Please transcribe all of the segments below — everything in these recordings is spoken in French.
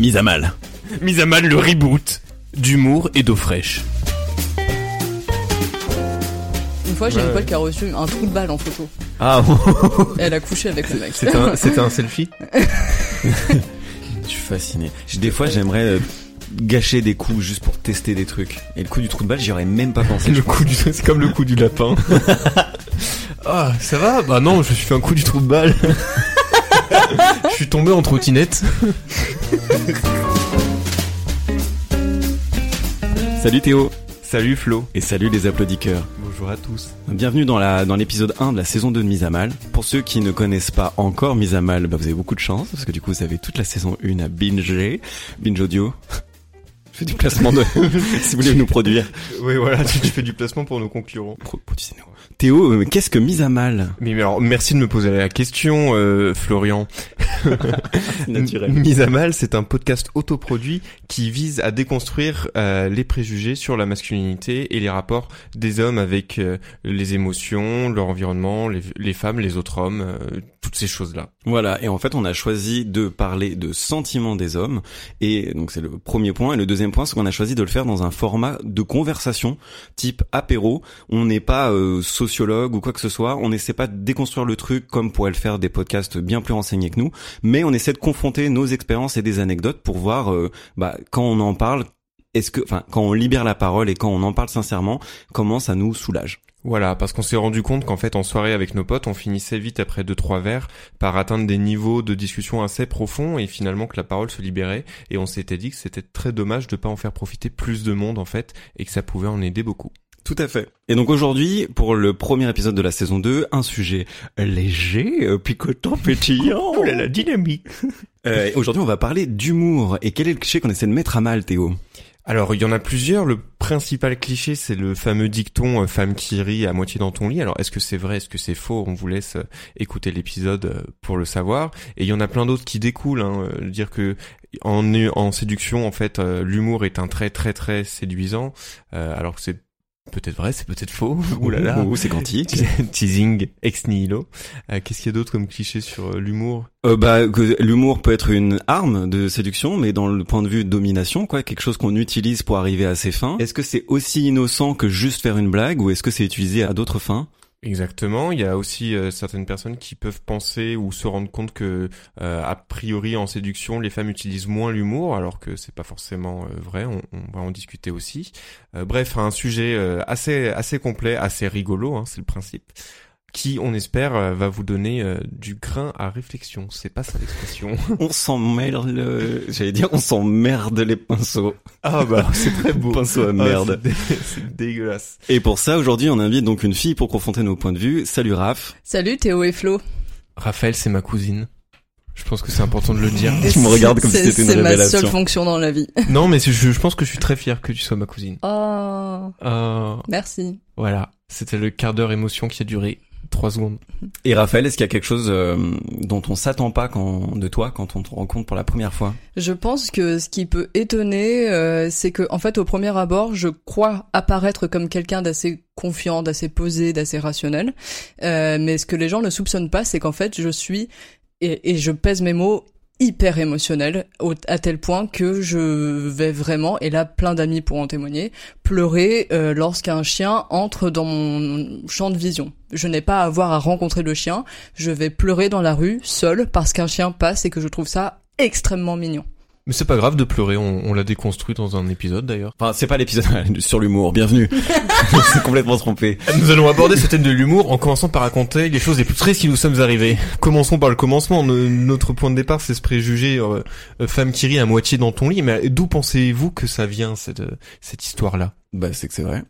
Mise à mal. Mise à mal le reboot d'humour et d'eau fraîche. Une fois, j'ai une pote qui a reçu un trou de balle en photo. Ah, Elle a couché avec le mec. C'était un, c'était un selfie? Je suis fasciné. Des fois, j'aimerais euh, gâcher des coups juste pour tester des trucs. Et le coup du trou de balle, j'y aurais même pas pensé. Le coup du, c'est comme le coup du lapin. ah, ça va? Bah non, je me suis fait un coup du trou de balle. Je suis tombé en trottinette. Salut Théo. Salut Flo. Et salut les applaudisseurs. Bonjour à tous. Bienvenue dans la dans l'épisode 1 de la saison 2 de Mise à Mal. Pour ceux qui ne connaissent pas encore Mise à Mal, bah vous avez beaucoup de chance parce que du coup vous avez toute la saison 1 à binger, binge audio. Je fais du placement de si vous voulez nous produire. Oui, voilà, tu, tu fais du placement pour nos concurrents. Pro- produisez-nous. Théo, euh, qu'est-ce que Mise à Mal Mais, alors, merci de me poser la question, euh, Florian. Mise à mal, c'est un podcast autoproduit qui vise à déconstruire euh, les préjugés sur la masculinité et les rapports des hommes avec euh, les émotions, leur environnement, les, les femmes, les autres hommes, euh, toutes ces choses-là. Voilà, et en fait on a choisi de parler de sentiments des hommes, et donc c'est le premier point, et le deuxième point c'est qu'on a choisi de le faire dans un format de conversation, type apéro, on n'est pas euh, sociologue ou quoi que ce soit, on n'essaie pas de déconstruire le truc comme pourraient le faire des podcasts bien plus renseignés que nous, mais on essaie de confronter nos expériences et des anecdotes pour voir, euh, bah, quand on en parle, est-ce que, enfin, quand on libère la parole et quand on en parle sincèrement, comment ça nous soulage? Voilà, parce qu'on s'est rendu compte qu'en fait, en soirée avec nos potes, on finissait vite après deux trois verres par atteindre des niveaux de discussion assez profonds et finalement que la parole se libérait. Et on s'était dit que c'était très dommage de pas en faire profiter plus de monde en fait et que ça pouvait en aider beaucoup. Tout à fait. Et donc aujourd'hui, pour le premier épisode de la saison 2, un sujet léger, euh, picotant, pétillant. Oh là la dynamique. Euh, aujourd'hui, on va parler d'humour. Et quel est le cliché qu'on essaie de mettre à mal, Théo? Alors, il y en a plusieurs. Le principal cliché, c'est le fameux dicton euh, femme qui rit à moitié dans ton lit. Alors, est-ce que c'est vrai, est-ce que c'est faux? On vous laisse euh, écouter l'épisode pour le savoir. Et il y en a plein d'autres qui découlent. Hein, euh, dire que en, en séduction, en fait, l'humour est un trait très très séduisant. euh, alors que c'est peut-être vrai, c'est peut-être faux. Ouh là là. Ouh, c'est quantique. Teasing ex nihilo. Euh, Qu'est-ce qu'il y a d'autre comme cliché sur euh, l'humour? Euh, bah, l'humour peut être une arme de séduction, mais dans le point de vue domination, quoi, quelque chose qu'on utilise pour arriver à ses fins. Est-ce que c'est aussi innocent que juste faire une blague, ou est-ce que c'est utilisé à d'autres fins? Exactement. Il y a aussi euh, certaines personnes qui peuvent penser ou se rendre compte que, euh, a priori, en séduction, les femmes utilisent moins l'humour, alors que c'est pas forcément euh, vrai. On, on va en discuter aussi. Euh, bref, un sujet euh, assez assez complet, assez rigolo, hein, c'est le principe, qui, on espère, euh, va vous donner euh, du grain à réflexion. C'est pas ça l'expression. On s'emmerde le... J'allais dire, on s'emmerde les pinceaux. ah bah, c'est très beau. Pinceau à Ah, merde. c'est dé- c'est dégueulasse. Et pour ça, aujourd'hui, on invite donc une fille pour confronter nos points de vue. Salut Raph. Salut Théo et Flo. Raphaël, c'est ma cousine. Je pense que c'est important de le dire. Tu me regardes comme si c'était une C'est ma révélation. seule fonction dans la vie. non, mais je, je pense que je suis très fier que tu sois ma cousine. Oh, Euh, merci. voilà, c'était le quart d'heure émotion qui a duré trois secondes. Et Raphaël, est-ce qu'il y a quelque chose euh, dont on s'attend pas quand, de toi quand on te rencontre pour la première fois? Je pense que ce qui peut étonner, euh, c'est que en fait, au premier abord, je crois apparaître comme quelqu'un d'assez confiant, d'assez posé, d'assez rationnel. Euh, mais ce que les gens ne soupçonnent pas, c'est qu'en fait, je suis et, et je pèse mes mots hyper émotionnel au- à tel point que je vais vraiment et là plein d'amis pourront témoigner pleurer euh, lorsqu'un chien entre dans mon champ de vision. Je n'ai pas à avoir à rencontrer le chien. Je vais pleurer dans la rue seul parce qu'un chien passe et que je trouve ça extrêmement mignon Mais c'est pas grave de pleurer, on, on l'a déconstruit dans un épisode d'ailleurs. Enfin, c'est pas l'épisode sur l'humour. Bienvenue. c'est complètement trompé. Nous allons aborder ce thème de l'humour en commençant par raconter les choses les plus tristes qui nous sommes arrivées. Commençons par le commencement. No- notre point de départ, c'est ce préjugé euh, euh, femme qui rit à moitié dans ton lit. Mais d'où pensez-vous que ça vient cette euh, cette histoire-là? Bah, c'est que c'est vrai.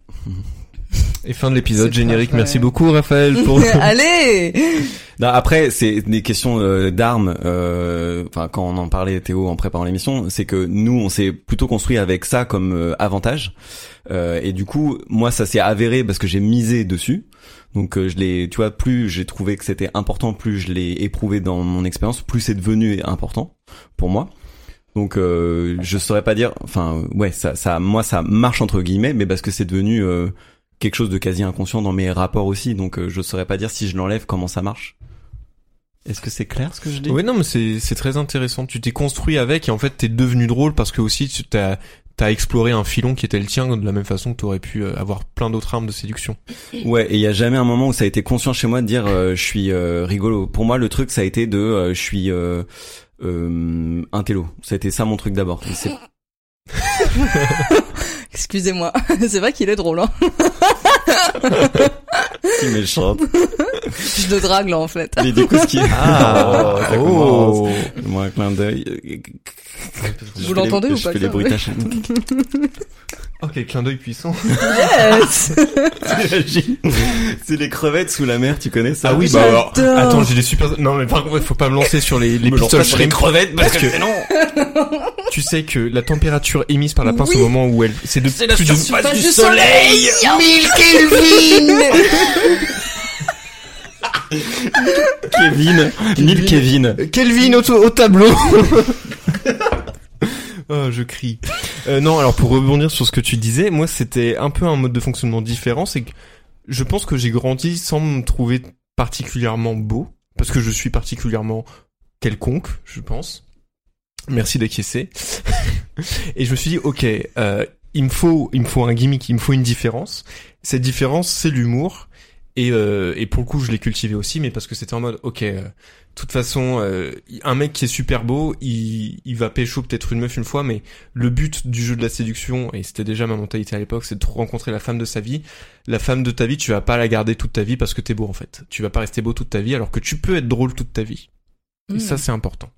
Et fin de l'épisode générique. Merci beaucoup Raphaël pour Allez Non, après, c'est des questions euh, d'armes. euh, Enfin, quand on en parlait Théo en préparant l'émission, c'est que nous, on s'est plutôt construit avec ça comme euh, avantage. Euh, et du coup, moi, ça s'est avéré parce que j'ai misé dessus. Donc, euh, je l'ai, tu vois, plus j'ai trouvé que c'était important, plus je l'ai éprouvé dans mon expérience, plus c'est devenu important pour moi. Donc, euh, je saurais pas dire. Enfin, ouais, ça, ça, moi, ça marche entre guillemets, mais parce que c'est devenu euh, quelque chose de quasi inconscient dans mes rapports aussi. Donc, euh, je saurais pas dire si je l'enlève comment ça marche. Est-ce que c'est clair ce que je dis? Oui, non, mais c'est c'est très intéressant. Tu t'es construit avec et en fait t'es devenu drôle parce que aussi tu t'as t'as exploré un filon qui était le tien de la même façon que t'aurais pu euh, avoir plein d'autres armes de séduction. Ouais, et il y a jamais un moment où ça a été conscient chez moi de dire euh, je suis euh, rigolo. Pour moi, le truc ça a été de euh, je suis euh, euh, un télo. Ça a été ça mon truc d'abord. C'est- Excusez-moi, c'est vrai qu'il est drôle, hein. si méchante. Je le drague là en fait. Mais du coup, ce qui. Ah, ça oh. commence. Moi, un clin d'œil. Je Vous l'entendez les- ou je pas fais les bruitages. Oh, quel clin d'œil puissant. Yes C'est les crevettes sous la mer, tu connais ça Ah oui, bah alors. Attends, j'ai des super. Non, mais par contre, faut pas me lancer sur les, les Me pistoles pas sur les crevettes parce Parce que que- non. Tu sais que la température émise par la pince Oui. au moment où elle, c'est de C'est la plus de- surface du du soleil. 1000 Kelvin Kevin, Neil Kevin. Kelvin au, au tableau. oh, je crie. Euh, non, alors pour rebondir sur ce que tu disais, moi c'était un peu un mode de fonctionnement différent. C'est que je pense que j'ai grandi sans me trouver particulièrement beau, parce que je suis particulièrement quelconque, je pense. Merci d'acquiescer. Et je me suis dit, ok, euh, il me faut, il me faut un gimmick, il me faut une différence. Cette différence, c'est l'humour. Et, euh, et pour le coup, je l'ai cultivé aussi, mais parce que c'était en mode, ok, euh, toute façon, euh, un mec qui est super beau, il, il va pécho peut-être une meuf une fois, mais le but du jeu de la séduction, et c'était déjà ma mentalité à l'époque, c'est de rencontrer la femme de sa vie. La femme de ta vie, tu vas pas la garder toute ta vie parce que t'es beau en fait. Tu vas pas rester beau toute ta vie, alors que tu peux être drôle toute ta vie. Et ça, c'est important.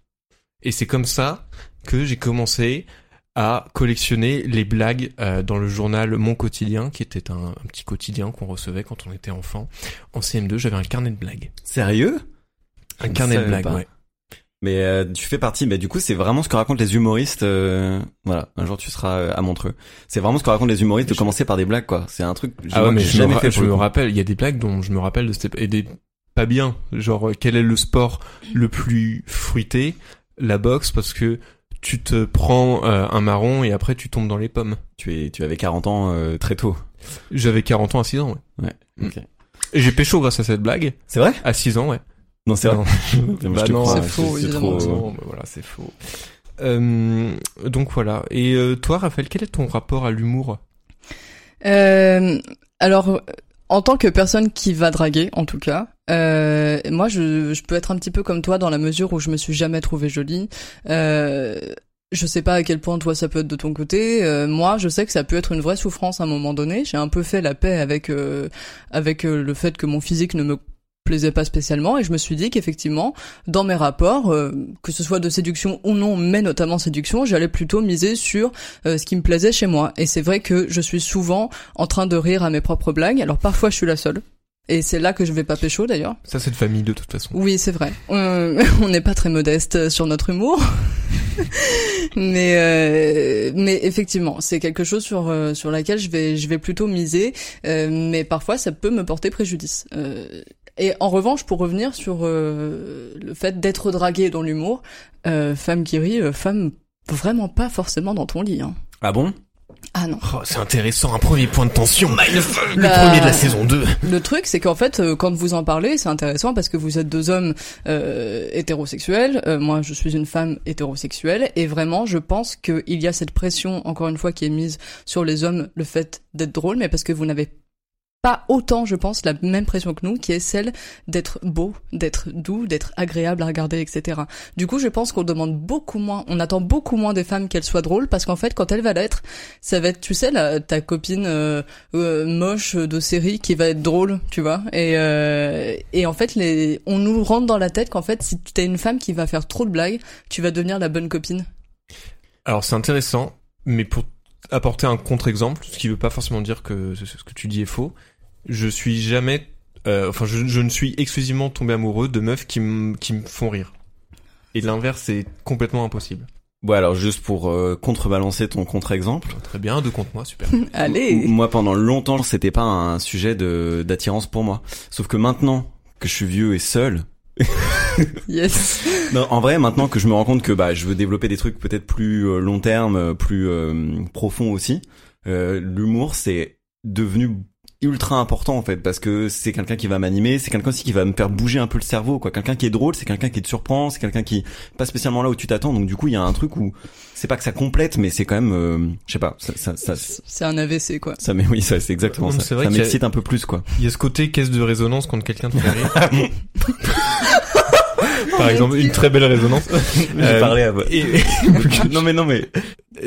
Et c'est comme ça que j'ai commencé à collectionner les blagues euh, dans le journal Mon Quotidien, qui était un, un petit quotidien qu'on recevait quand on était enfant. En CM2, j'avais un carnet de blagues. Sérieux? Un Je carnet de blagues, pas. ouais. Mais euh, tu fais partie, mais du coup c'est vraiment ce que racontent les humoristes. euh, voilà, un jour tu seras euh, à Montreux. C'est vraiment ce que racontent les humoristes de commencer par des blagues quoi. C'est un truc Ah ouais, moi, mais que je, me, jamais ra- fait. je me rappelle, il y a des blagues dont je me rappelle de cette et des pas bien, genre euh, quel est le sport le plus fruité? La boxe, parce que tu te prends euh, un marron et après tu tombes dans les pommes. Tu es, tu avais 40 ans euh, très tôt. J'avais 40 ans à 6 ans, ouais. Mm. Ok. Et j'ai pécho grâce à cette blague, C'est vrai? À 6 ans, ouais. Non, c'est vrai. Bah non, c'est faux, évidemment. trop- Non, bah voilà, c'est faux. Euh, donc voilà. Et euh, toi, Raphaël, quel est ton rapport à l'humour? Euh, alors, en tant que personne qui va draguer, en tout cas, euh, moi, je, peux être un petit peu comme toi dans la mesure où je me suis jamais trouvée jolie. Euh, je sais pas à quel point toi ça peut être de ton côté. Euh, moi, je sais que ça peut être une vraie souffrance à un moment donné. J'ai un peu fait la paix avec euh, avec euh, le fait que mon physique ne me plaisait pas spécialement et je me suis dit qu'effectivement dans mes rapports euh, que ce soit de séduction ou non mais notamment séduction j'allais plutôt miser sur euh, ce qui me plaisait chez moi et c'est vrai que je suis souvent en train de rire à mes propres blagues alors parfois je suis la seule et c'est là que je vais pas pécho d'ailleurs Ça, c'est de famille de toute façon. oui, c'est vrai. Euh, on n'est pas très modeste sur notre humour, mais euh, mais effectivement, c'est quelque chose sur sur laquelle je vais je vais plutôt miser, euh, mais parfois ça peut me porter préjudice. Et en revanche, pour revenir sur euh, le fait d'être dragué dans l'humour, euh, femme qui rit, euh, femme vraiment pas forcément dans ton lit. Hein. Ah bon? Ah non. Oh, c'est intéressant, un premier point de tension. Le Bah, premier de la saison 2. Le truc, c'est qu'en fait, euh, quand vous en parlez, c'est intéressant parce que vous êtes deux hommes euh, hétérosexuels. Euh, moi, je suis une femme hétérosexuelle, et vraiment, je pense qu'il y a cette pression, encore une fois, qui est mise sur les hommes, le fait d'être drôle, mais parce que vous n'avez pas autant, je pense, la même pression que nous, qui est celle d'être beau, d'être doux, d'être agréable à regarder, etc. Du coup, je pense qu'on demande beaucoup moins, on attend beaucoup moins des femmes qu'elles soient drôles, parce qu'en fait, quand elle va l'être, ça va être, tu sais, ta copine euh, euh, moche de série qui va être drôle, tu vois. Et euh, et en fait, les, on nous rentre dans la tête qu'en fait, si t'es une femme qui va faire trop de blagues, tu vas devenir la bonne copine. Alors, c'est intéressant, mais pour apporter un contre-exemple, ce qui veut pas forcément dire que ce que tu dis est faux. Je suis jamais, euh, enfin, je, je ne suis exclusivement tombé amoureux de meufs qui me qui me font rire. Et l'inverse, c'est complètement impossible. Bon alors juste pour euh, contrebalancer ton contre-exemple, Très bien, de compte moi, super. Allez. moi pendant longtemps c'était pas un sujet de d'attirance pour moi. Sauf que maintenant que je suis vieux et seul, Yes. non, en vrai maintenant que je me rends compte que bah je veux développer des trucs peut-être plus euh, long terme, euh, plus euh, profonds aussi, euh, l'humour c'est devenu ultra important en fait parce que c'est quelqu'un qui va m'animer, c'est quelqu'un aussi qui va me faire bouger un peu le cerveau quoi. Quelqu'un qui est drôle, c'est quelqu'un qui te surprend, c'est quelqu'un qui pas spécialement là où tu t'attends. Donc du coup, il y a un truc où c'est pas que ça complète mais c'est quand même euh, je sais pas, ça ça ça, C'est un AVC, quoi. ça mais oui, ça c'est exactement Non, ça. vrai Ça a- m'excite un peu plus quoi. Il y a ce côté caisse de résonance quand quelqu'un te fait rire. Par exemple, une très belle résonance. J'ai Euh, parlé à et- Non mais non mais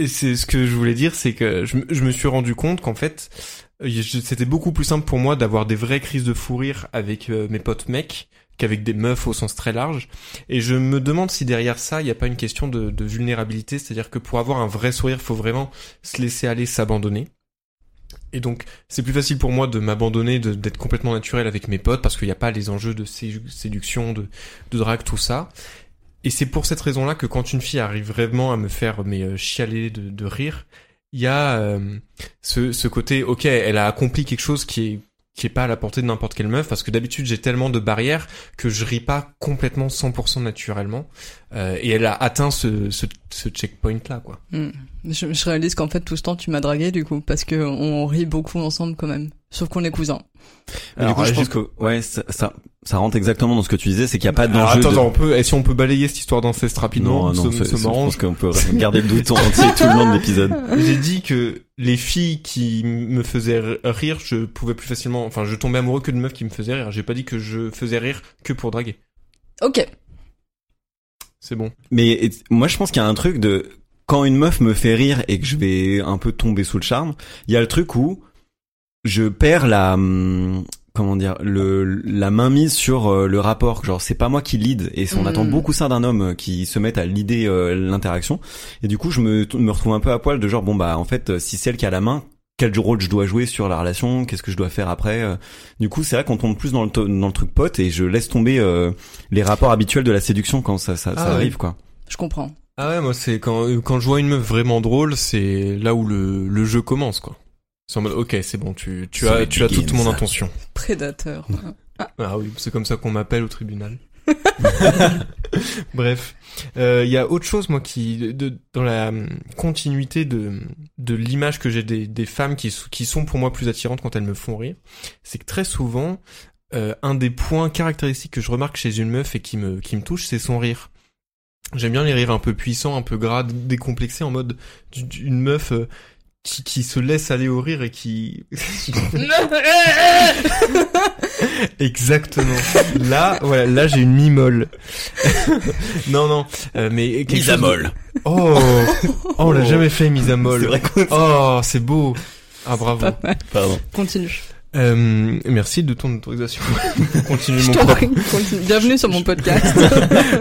c'est ce que je voulais dire, c'est que je, me- je me suis rendu compte qu'en fait, euh, c'était beaucoup plus simple pour moi d'avoir des vraies crises de fou rire avec euh, mes potes mecs qu'avec des meufs au sens très large. Et je me demande si derrière ça, il n'y a pas une question de, vulnérabilité, c'est-à-dire que pour avoir un vrai sourire, faut vraiment se laisser aller, s'abandonner. Et donc, c'est plus facile pour moi de m'abandonner, d'être complètement naturel avec mes potes, parce qu'il n'y a pas les enjeux de sédu- séduction, de, de drague, tout ça. Et c'est pour cette raison-là que quand une fille arrive vraiment à me faire mais euh, chialer de rire, il y a euh, ce, ce côté, ok, elle a accompli quelque chose qui est qui est pas à la portée de n'importe quelle meuf, parce que d'habitude j'ai tellement de barrières que je ris pas complètement 100% naturellement, Euh, et elle a atteint ce, ce, ce checkpoint là, quoi. Hmm. Je, je réalise qu'en fait, tout ce temps, tu m'as dragué, du coup, parce que on rit beaucoup ensemble, quand même. Sauf qu'on est cousins. Mais Alors, du coup, je pense que ouais, ça, ça, ça rentre exactement dans ce que tu disais, c'est qu'il n'y a pas d'enjeu. attends, de... on peut, et si on peut balayer cette histoire d'inceste rapidement, non, non, ça c'est- je pense qu'on peut garder le doute entier tout le long de l'épisode. J'ai dit que les filles qui me faisaient rire, je pouvais plus facilement, enfin, je tombais amoureux que de meufs qui me faisaient rire. J'ai pas dit que je faisais rire que pour draguer. Ok. C'est bon. Mais et- moi, je pense qu'il y a un truc de quand une meuf me fait rire et que je vais un peu tomber sous le charme, il y a le truc où je perds la hum, comment dire le la mainmise sur euh, le rapport. Genre, c'est pas moi qui lead et on Mhm. attend beaucoup ça d'un homme euh, qui se mette à leader euh, l'interaction. Et du coup, je me me retrouve un peu à poil de genre bon bah en fait, euh, si c'est elle qui a la main quel rôle je dois jouer sur la relation, qu'est-ce que je dois faire après. Du coup, c'est vrai qu'on tombe plus dans le, dans le truc pote et je laisse tomber euh, les rapports habituels de la séduction quand ça, ça, Ah ça ouais. arrive, quoi. Je comprends. Ah ouais, moi, c'est quand, quand je vois une meuf vraiment drôle, c'est là où le, le jeu commence, quoi. C'est en mode, ok, c'est bon, tu, tu as, tu as toute mon intention. Prédateur. Ah oui, c'est comme ça qu'on m'appelle au tribunal. Bref, Euh, il y a autre chose moi qui de, de- dans la hum, continuité de de l'image que j'ai des, des femmes qui qui sont pour moi plus attirantes quand elles me font rire, c'est que très souvent euh, un des points caractéristiques que je remarque chez une meuf et qui me qui me touche, c'est son rire. J'aime bien les rires un peu puissants, un peu gras, décomplexés en mode une meuf euh, qui, qui se laisse aller au rire et qui Exactement. Là, voilà, là j'ai une mi-molle. non, non, euh, mais quelque chose de- Oh, oh, on l'a jamais fait mise à molle. Oh, c'est beau. Ah bravo. Pas mal. Pardon. Continue. Euh, merci de ton autorisation. Continue mon. Continue. Bienvenue sur mon podcast.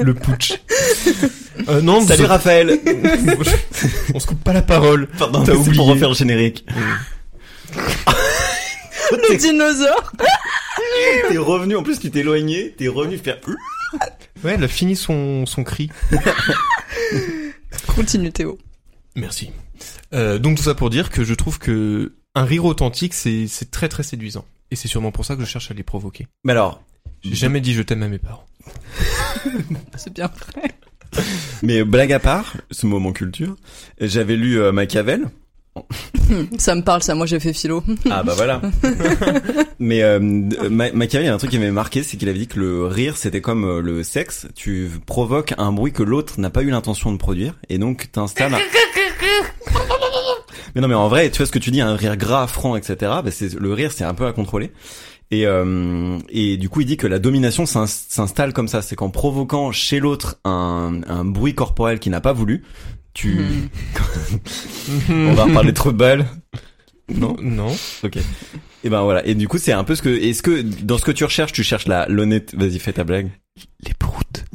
le putsch. Euh, non, Salut c'est- Raphaël on se coupe pas la parole. Pardon, T'as oublié. pour refaire le générique. Le dinosaure. t'es revenu, en plus tu t'es éloigné, t'es revenu faire... Ouais, elle a fini son son cri. Continue, Théo. Merci. Euh, donc tout ça pour dire que je trouve que un rire authentique, c'est c'est très très séduisant. Et c'est sûrement pour ça que je cherche à les provoquer. Mais alors, J'ai jamais dit je t'aime à mes parents. C'est bien vrai. mais blague à part, ce moment culture, j'avais lu euh, Machiavel, Ça me parle, ça. Moi, j'ai fait philo. Ah bah voilà. Mais euh, Ma- Machiavel, il y a un truc qui m'avait marqué, c'est qu'il avait dit que le rire, c'était comme euh, le sexe. Tu provoques un bruit que l'autre n'a pas eu l'intention de produire, et donc t'installes. Mais non, mais en vrai, tu vois ce que tu dis, un rire gras, franc, etc. Bah, c'est le rire, c'est un peu à contrôler. Et euh, et du coup, il dit que la domination s'in- s'installe comme ça, c'est qu'en provoquant chez l'autre un, un bruit corporel qu'il n'a pas voulu, tu. Hmm. On va reparler trop de balles. Non? Non. Ok. Et ben voilà. Et du coup, c'est un peu ce que, est-ce que dans ce que tu recherches, tu cherches la l'honnête. Vas-y, fais ta blague. Les.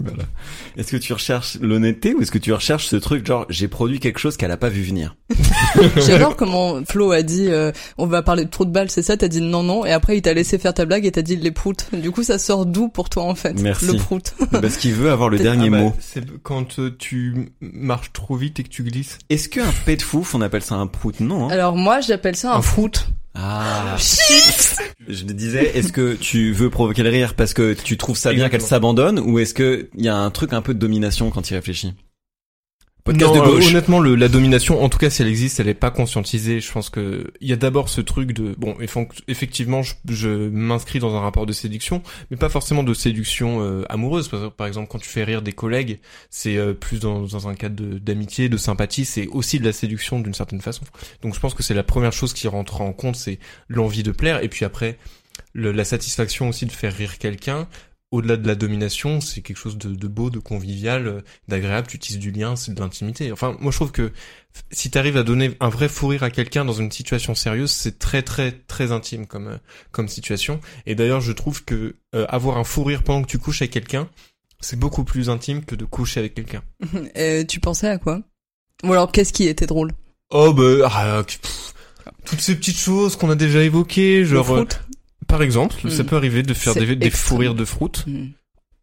Voilà. Est-ce que tu recherches l'honnêteté ou est-ce que tu recherches ce truc genre j'ai produit quelque chose qu'elle a pas vu venir? J'adore comment Flo a dit euh, on va parler de trou de balle, c'est ça? T'as dit non non et après il t'a laissé faire ta blague et t'as dit les proutes. Du coup ça sort d'où pour toi en fait Merci. Le prout? Parce qu'il veut avoir le dernier Ah bah, mot. C'est quand euh, tu marches trop vite et que tu glisses. Est-ce qu'un pet de fouf, on appelle ça un prout? Non. hein Alors moi j'appelle ça un, Un prout. Ah. Je me disais, est-ce que tu veux provoquer le rire parce que tu trouves ça bien qu'elle s'abandonne ou est-ce que il y a un truc un peu de domination quand il réfléchit? Podcast Non, de euh, gauche. honnêtement, le, la domination, en tout cas, si elle existe, elle est pas conscientisée. Je pense que il y a d'abord ce truc de bon, eff- effectivement, je, je m'inscris dans un rapport de séduction, mais pas forcément de séduction euh, amoureuse. Par, par exemple, quand tu fais rire des collègues, c'est euh, plus dans, dans un cadre de- d'amitié, de, sympathie. C'est aussi de la séduction d'une certaine façon. Donc, je pense que c'est la première chose qui rentre en compte, c'est l'envie de plaire, et puis après, le- la satisfaction aussi de faire rire quelqu'un. Au-delà de la domination, c'est quelque chose de, de beau, de convivial, euh, d'agréable, tu tisses du lien, c'est de l'intimité. Enfin, moi je trouve que si t'arrives à donner un vrai fou rire à quelqu'un dans une situation sérieuse, c'est très très très intime comme euh, comme situation. Et d'ailleurs, je trouve que euh, avoir un fou rire pendant que tu couches avec quelqu'un, c'est beaucoup plus intime que de coucher avec quelqu'un. Et tu pensais à quoi? Ou alors qu'est-ce qui était drôle? Oh bah ah, toutes ces petites choses qu'on a déjà évoquées, genre euh, par exemple, ça peut arriver de faire des, des fous rires de fruit. Hmm.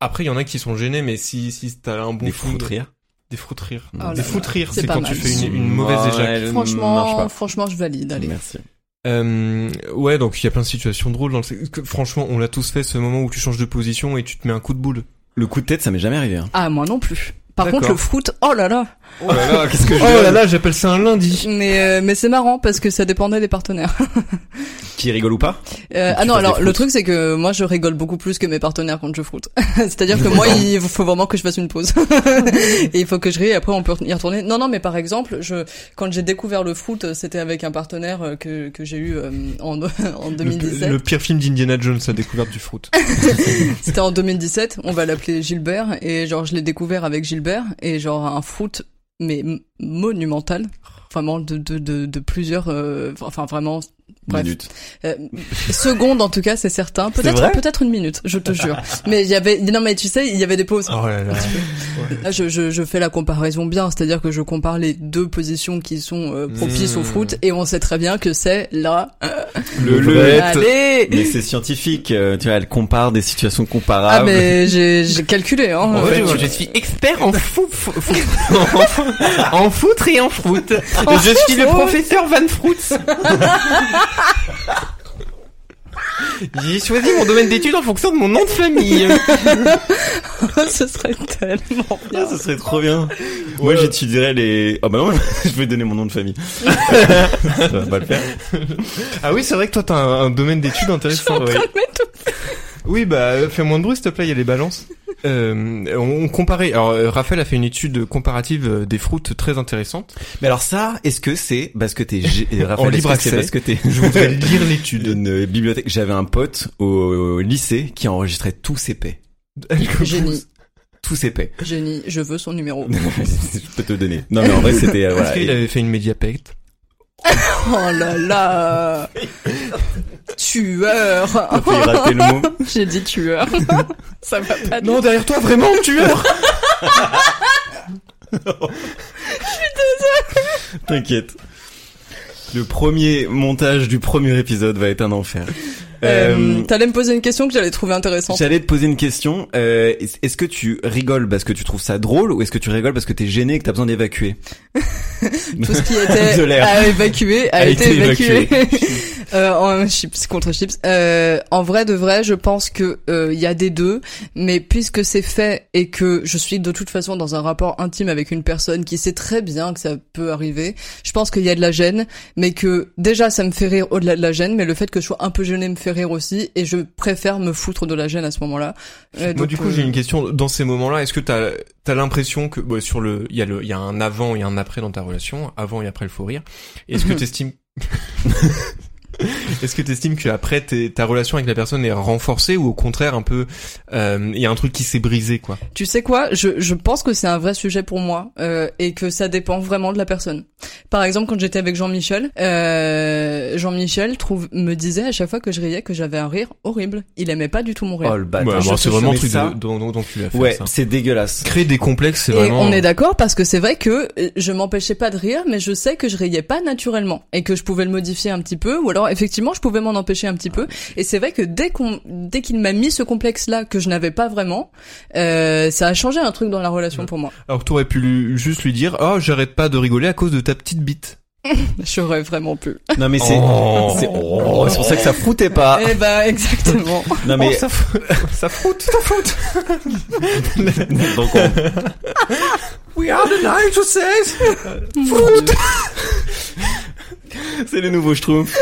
Après, il y en a qui sont gênés, mais si si t'as un bon Des fous rire. Des fruits rires. Oh là des fruits rires, c'est quand mal. tu fais une, une mauvaise Ouais, éjac. elle marche Franchement, franchement, je valide. Allez. Merci. Euh, ouais, donc il y a plein de situations drôles dans le... Franchement, on l'a tous fait, ce moment où tu changes de position et tu te mets un coup de boule. Le coup de tête, ça m'est jamais arrivé. Hein. Ah moi non plus. Par contre le fruit, oh là là. Oh là là, qu'est-ce que Oh là là, j'appelle ça un lundi. Mais euh, mais c'est marrant parce que ça dépendait des partenaires. Qui rigole ou pas Euh, ah non, alors le truc c'est que moi je rigole beaucoup plus que mes partenaires quand je froute. C'est-à-dire que moi il faut vraiment que je fasse une pause. et il faut que je rie et après on peut y retourner. Non non, mais par exemple, je quand j'ai découvert le foot, c'était avec un partenaire euh, que que j'ai eu euh, en en Le, 2017. le pire film d'Indiana Jones, la découverte du fruit. C'était en 2017, on va l'appeler Gilbert et genre je l'ai découvert avec Gilbert et genre un foot mais monumental, vraiment de plusieurs euh, enfin vraiment Bref. Minute. Euh, seconde en tout cas, c'est certain. Peut-être peut-être une minute, je te jure. Mais il y avait non mais tu sais, il y avait des pauses. Oh là là. Là, je, je, je fais la comparaison bien, c'est-à-dire que je compare les deux positions qui sont euh, propices Mmh. au foot et on sait très bien que c'est là. Le Le le. Allez. Mais c'est scientifique, euh, tu vois, elle compare des situations Ah comparables. mais j'ai j'ai calculé hein. En Euh, fait, je suis expert en foot, en foutre et en fruit. Je suis le professeur Van Fruits. J'ai choisi mon domaine d'études en fonction de mon nom de famille. ce serait tellement bien. Ah, ça serait trop bien. Moi, j'étudierais les. Ah bah non, je vais donner mon nom de famille. ça va pas le faire. Ah oui, c'est vrai que toi t'as un, un domaine d'études intéressant. oui. Oui, bah fais moins de bruit s'il te plaît, il y a les balances. Euh, on, on comparait. Alors euh, Raphaël a fait une étude comparative euh, des fruits très intéressante. Mais alors ça, est-ce que c'est parce que t'es gé- euh, Raphaël, En libre accès. parce que t'es Je voudrais lire l'étude. une bibliothèque. J'avais un pote au, au lycée qui enregistrait tous ses paix. Génie, Tous ses paix. génie, je veux son numéro. je peux te le donner. Non mais en vrai c'était euh, Est-ce voilà. qu'il avait fait une médiapecte? Oh là là Tueur. J'ai dit tueur. Ça va pas Non, derrière toi, vraiment, tueur T'inquiète. Le premier montage du premier épisode va être un enfer. Euh, Euh, T'allais me poser une question que j'allais trouver intéressante. J'allais te poser une question. Euh, est- est-ce que tu rigoles parce que tu trouves ça drôle ou est-ce que tu rigoles parce que t'es gêné et que t'as besoin d'évacuer? Tout ce qui était à évacuer a, A été, été évacué. euh, en chips contre chips. Euh, en vrai de vrai, je pense que euh, il y a des deux, mais puisque c'est fait et que je suis de toute façon dans un rapport intime avec une personne qui sait très bien que ça peut arriver, je pense qu'il y a de la gêne, mais que déjà ça me fait rire au-delà de la gêne, mais le fait que je sois un peu gêné me fait rire aussi, et je préfère me foutre de la gêne à ce moment-là. Euh, Moi, du coup, euh, j'ai une question. Dans ces moments-là, est-ce que t'as as, l'impression que bon, sur le, il y a le, il y a un avant et un après dans ta relation, avant et après le fou rire. Est-ce que t'estimes Est-ce que tu estimes que après t'es- ta relation avec la personne est renforcée ou au contraire un peu euh, il y a un truc qui s'est brisé quoi? Tu sais quoi? Je, je pense que c'est un vrai sujet pour moi euh, et que ça dépend vraiment de la personne. Par exemple, quand j'étais avec Jean-Michel, euh, Jean-Michel trouve me disait à chaque fois que je riais que j'avais un rire horrible. Il aimait pas du tout mon rire. Oh le bâtard. Ouais, bon, c'est vraiment truc ça- de, dont, dont, dont tu l'as fait Ouais, c'est dégueulasse. Créer des complexes c'est Et vraiment on est d'accord parce que c'est vrai que euh, je m'empêchais pas de rire, mais je sais que je riais pas naturellement et que je pouvais le modifier un petit peu, ou alors effectivement je pouvais m'en empêcher un petit peu. Et c'est vrai que dès qu'on, dès qu'il m'a mis ce complexe-là que je n'avais pas vraiment, euh, ça a changé un truc dans la relation pour moi. Alors tu aurais pu lui- juste lui dire "Oh, j'arrête pas de rigoler à cause de ta petite bite." J'aurais vraiment pu. Non mais c'est Oh. c'est oh, c'est pour ça que ça froutait pas. Eh bah exactement. Non mais Oh, ça, ça froute, ça froute. donc on... We are the night who says. c'est le nouveau Schtroumpf.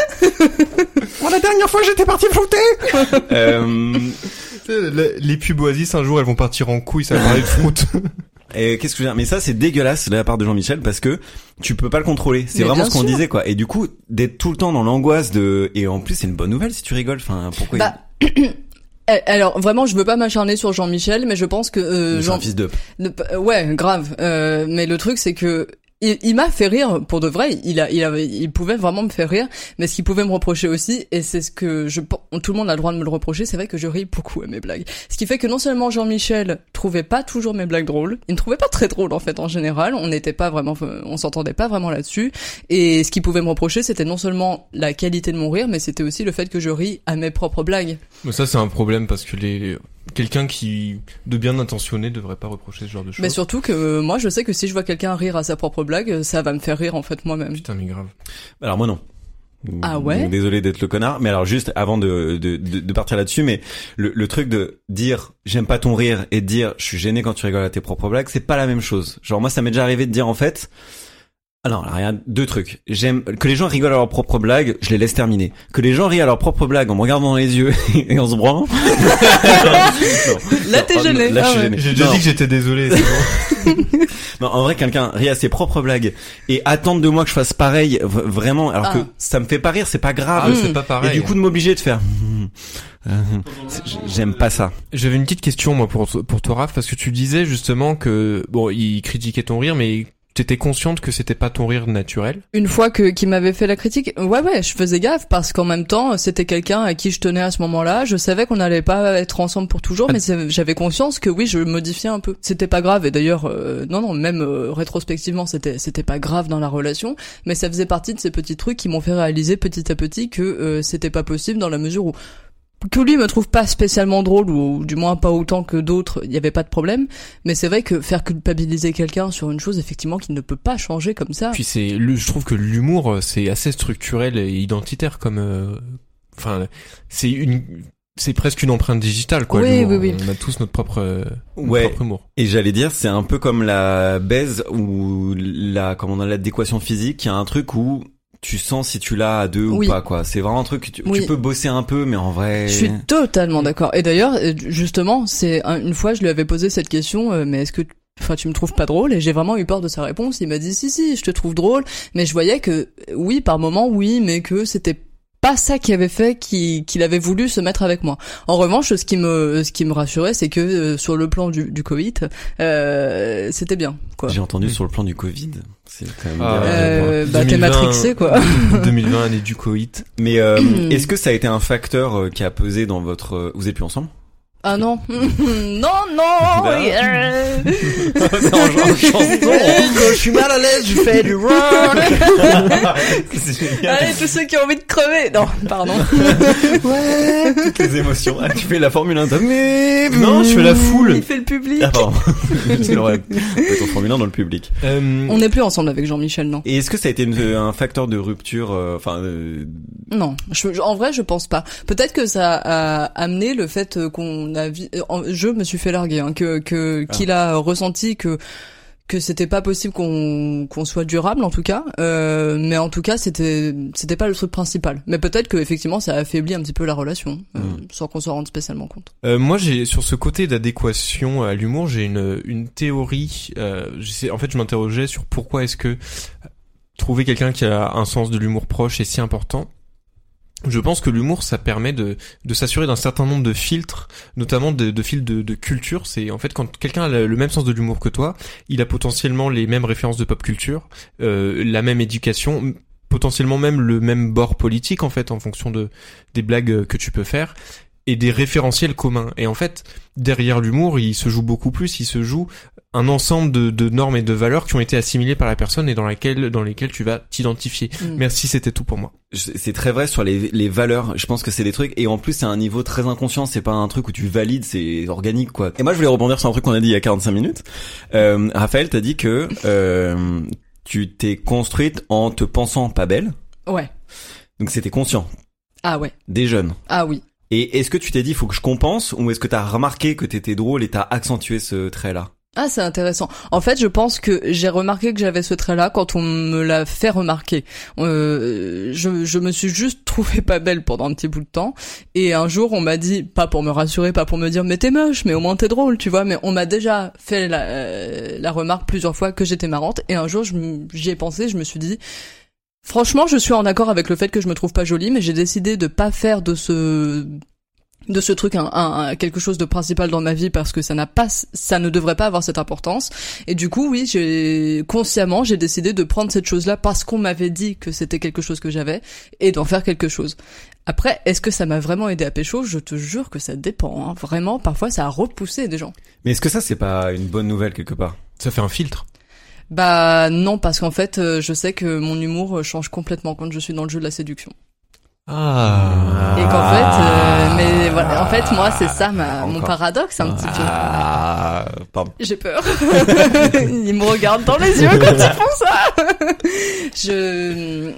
Oh, la dernière fois j'étais parti flouter. euh, Les pubs Oasis un jour elles vont partir en couille, ça va parler de fruit. et qu'est-ce que je veux dire? Mais ça c'est dégueulasse de la part de Jean-Michel parce que tu peux pas le contrôler. C'est vraiment ce qu'on disait quoi. Et du coup d'être tout le temps dans l'angoisse de et en plus c'est une bonne nouvelle si tu rigoles. Enfin pourquoi Bah, Euh, Alors vraiment, je veux pas m'acharner sur Jean-Michel, mais je pense que euh, Jean, fils de. Euh, Ouais, grave. Euh, mais le truc, c'est que il, m'a fait rire pour de vrai. Il avait, il pouvait vraiment me faire rire. Mais ce qu'il pouvait me reprocher aussi, et c'est ce que je, tout le monde a le droit de me le reprocher, c'est vrai que je ris beaucoup à mes blagues. Ce qui fait que non seulement Jean-Michel trouvait pas toujours mes blagues drôles, il ne trouvait pas très drôles en fait en général. On n'était pas vraiment, on s'entendait pas vraiment là-dessus. Et ce qu'il pouvait me reprocher, c'était non seulement la qualité de mon rire, mais c'était aussi le fait que je ris à mes propres blagues. Mais ça c'est un problème parce que les quelqu'un qui de bien intentionné devrait pas reprocher ce genre de choses. Mais surtout que euh, moi, je sais que si je vois quelqu'un rire à sa propre blague, ça va me faire rire en fait moi-même. Putain mais grave. Alors moi non. Ah ouais? Donc, Désolé d'être le connard, mais alors juste avant de, de, de, de partir là-dessus, mais le, le truc de dire j'aime pas ton rire et de dire je suis gêné quand tu rigoles à tes propres blagues, c'est pas la même chose. Genre moi ça m'est déjà arrivé de dire en fait, alors, rien, deux trucs. J'aime que les gens rigolent à leurs propres blagues, je les laisse terminer. Que les gens rient à leurs propres blagues en me regardant dans les yeux et en se branlant. Là, t'es gêné. Là, je Ah suis ouais. gêné. J'ai déjà Non. dit que j'étais désolé. c'est bon. Non, en vrai, quelqu'un rit à ses propres blagues et attendre de moi que je fasse pareil, vraiment, alors Ah. que ça me fait pas rire, c'est pas Ah, grave. mais c'est pas et pareil. du coup, de m'obliger de faire, euh, c'est- j'aime pas ça. J'avais une petite question moi pour pour toi Raph parce que tu disais justement que bon il critiquait ton rire mais t'étais consciente que c'était pas ton rire naturel. Une fois que qu'il m'avait fait la critique, ouais ouais, je faisais gaffe parce qu'en même temps, c'était quelqu'un à qui je tenais à ce moment-là. Je savais qu'on n'allait pas être ensemble pour toujours, mais j'avais conscience que oui, je modifiais un peu. C'était pas grave et d'ailleurs, euh, non non, même euh, rétrospectivement, c'était c'était pas grave dans la relation, mais ça faisait partie de ces petits trucs qui m'ont fait réaliser petit à petit que euh, c'était pas possible dans la mesure où que lui me trouve pas spécialement drôle ou du moins pas autant que d'autres, il y avait pas de problème. Mais c'est vrai que faire culpabiliser quelqu'un sur une chose effectivement qui ne peut pas changer comme ça. Puis c'est je trouve que l'humour euh, c'est assez structurel et identitaire comme euh, enfin c'est une c'est presque une empreinte digitale quoi. Oui, oui, oui. On a tous notre propre euh, notre Ouais. propre humour. Et j'allais dire, c'est un peu comme la baise ou la, comment on a l'adéquation physique. Il y a un truc où tu sens si tu l'as à deux Oui. ou pas, quoi. C'est vraiment un truc que tu, Oui. tu peux bosser un peu, mais en vrai. Je suis totalement d'accord. Et d'ailleurs, euh, justement, c'est un- une fois je lui avais posé cette question, euh, mais est-ce que Enfin, tu me trouves pas drôle? Et j'ai vraiment eu peur de sa réponse. Il m'a dit si si, je te trouve drôle, mais je voyais que oui, par moment oui, mais que c'était pas ça qui avait fait qu'il avait voulu se mettre avec moi. En revanche, ce qui me ce qui me rassurait, c'est que euh, sur le plan du, du Covid, euh, c'était bien quoi. J'ai entendu sur le plan du Covid. C'est quand même Ah, bien. Euh, bon. bah t'es 2020, matrixé quoi. 2020 année du coït. Mais euh, est-ce que ça a été un facteur euh, qui a pesé dans votre euh, Vous êtes plus ensemble? Ah non, non non. Bah. euh. Je suis mal à l'aise, je fais du rock. Allez, tous ceux qui ont envie de crever. Non, pardon. ouais, toutes les émotions. Ah, tu fais la Formule 1, toi. mais Non, je fais la foule. Il fait le public. Ah pardon. C'est vrai. Ton Formule 1 dans le public. Euh, On n'est plus ensemble avec Jean-Michel, non Et est-ce que ça a été une- un facteur de rupture, euh, enfin, euh, Non, je, en vrai, je pense pas. Peut-être que ça a amené le fait euh, qu'on a, vi- euh, je me suis fait larguer, hein, que que qu'il a ressenti que que c'était pas possible qu'on qu'on soit durable en tout cas, euh, mais en tout cas c'était c'était pas le truc principal. Mais peut-être que effectivement ça a affaibli un petit peu la relation, euh, Mm. sans qu'on s'en rende spécialement compte. Euh, moi, j'ai sur ce côté d'adéquation à l'humour, j'ai une une théorie. En fait, je m'interrogeais sur pourquoi est-ce que trouver quelqu'un qui a un sens de l'humour proche est si important. Je pense que l'humour, ça permet de, de s'assurer d'un certain nombre de filtres, notamment de, de filtres de, culture. C'est en fait quand quelqu'un a le même sens de l'humour que toi, il a potentiellement les mêmes références de pop culture, euh, la même éducation, potentiellement même le même bord politique en fait en fonction de des blagues que tu peux faire et des référentiels communs. Et en fait, derrière l'humour, il se joue beaucoup plus, il se joue un ensemble de, de, normes et de valeurs qui ont été assimilées par la personne et dans laquelle dans lesquelles tu vas t'identifier. Mm. Merci, c'était tout pour moi. C'est très vrai sur les, les valeurs. Je pense que c'est des trucs et en plus c'est un niveau très inconscient. C'est pas un truc où tu valides, c'est organique quoi. Et moi je voulais rebondir sur un truc qu'on a dit il y a 45 minutes. Euh, Raphaël t'as dit que euh, tu t'es construite en te pensant pas belle. Ouais. Donc c'était conscient. Ah ouais. Des jeunes. Ah oui. Et est-ce que tu t'es dit faut que je compense ou est-ce que t'as remarqué que t'étais drôle et t'as accentué ce trait-là? Ah, c'est intéressant. En fait, je pense que j'ai remarqué que j'avais ce trait-là quand on me l'a fait remarquer. Euh, je, je me suis juste trouvée pas belle pendant un petit bout de temps. Et un jour, on m'a dit, pas pour me rassurer, pas pour me dire, mais t'es moche, mais au moins t'es drôle, tu vois. Mais on m'a déjà fait la, euh, la remarque plusieurs fois que j'étais marrante. Et un jour, j'y ai pensé, je me suis dit, franchement, je suis en accord avec le fait que je me trouve pas jolie, mais j'ai décidé de pas faire de ce de ce truc un, un- un- quelque chose de principal dans ma vie parce que ça n'a pas ça ne devrait pas avoir cette importance. Et du coup oui j'ai consciemment j'ai décidé de prendre cette chose là parce qu'on m'avait dit que c'était quelque chose que j'avais et d'en faire quelque chose. Après est-ce que ça m'a vraiment aidé à pécho? Je te jure que ça dépend hein. vraiment parfois ça a repoussé des gens. Mais est-ce que ça c'est pas une bonne nouvelle quelque part? Ça fait un filtre. Bah non parce qu'en fait euh, je sais que mon humour euh, change complètement quand je suis dans le jeu de la séduction Ah. et qu'en fait euh, mais voilà en fait moi c'est ça ma, mon paradoxe un petit peu Ah. J'ai peur. ils me regardent dans les yeux quand ils font ça. je,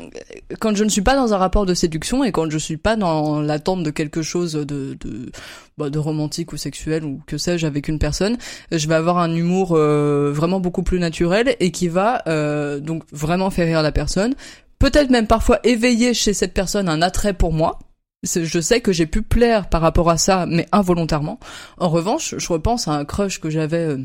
quand je ne suis pas dans un rapport de séduction et quand je suis pas dans l'attente de quelque chose de, de, bah, de romantique ou sexuel ou que sais-je avec une personne, je vais avoir un humour euh, vraiment beaucoup plus naturel et qui va euh, donc vraiment faire rire la personne. Peut-être même parfois éveiller chez cette personne un attrait pour moi. Je sais que j'ai pu plaire par rapport à ça, mais involontairement. En revanche, je repense à un crush que j'avais. euh,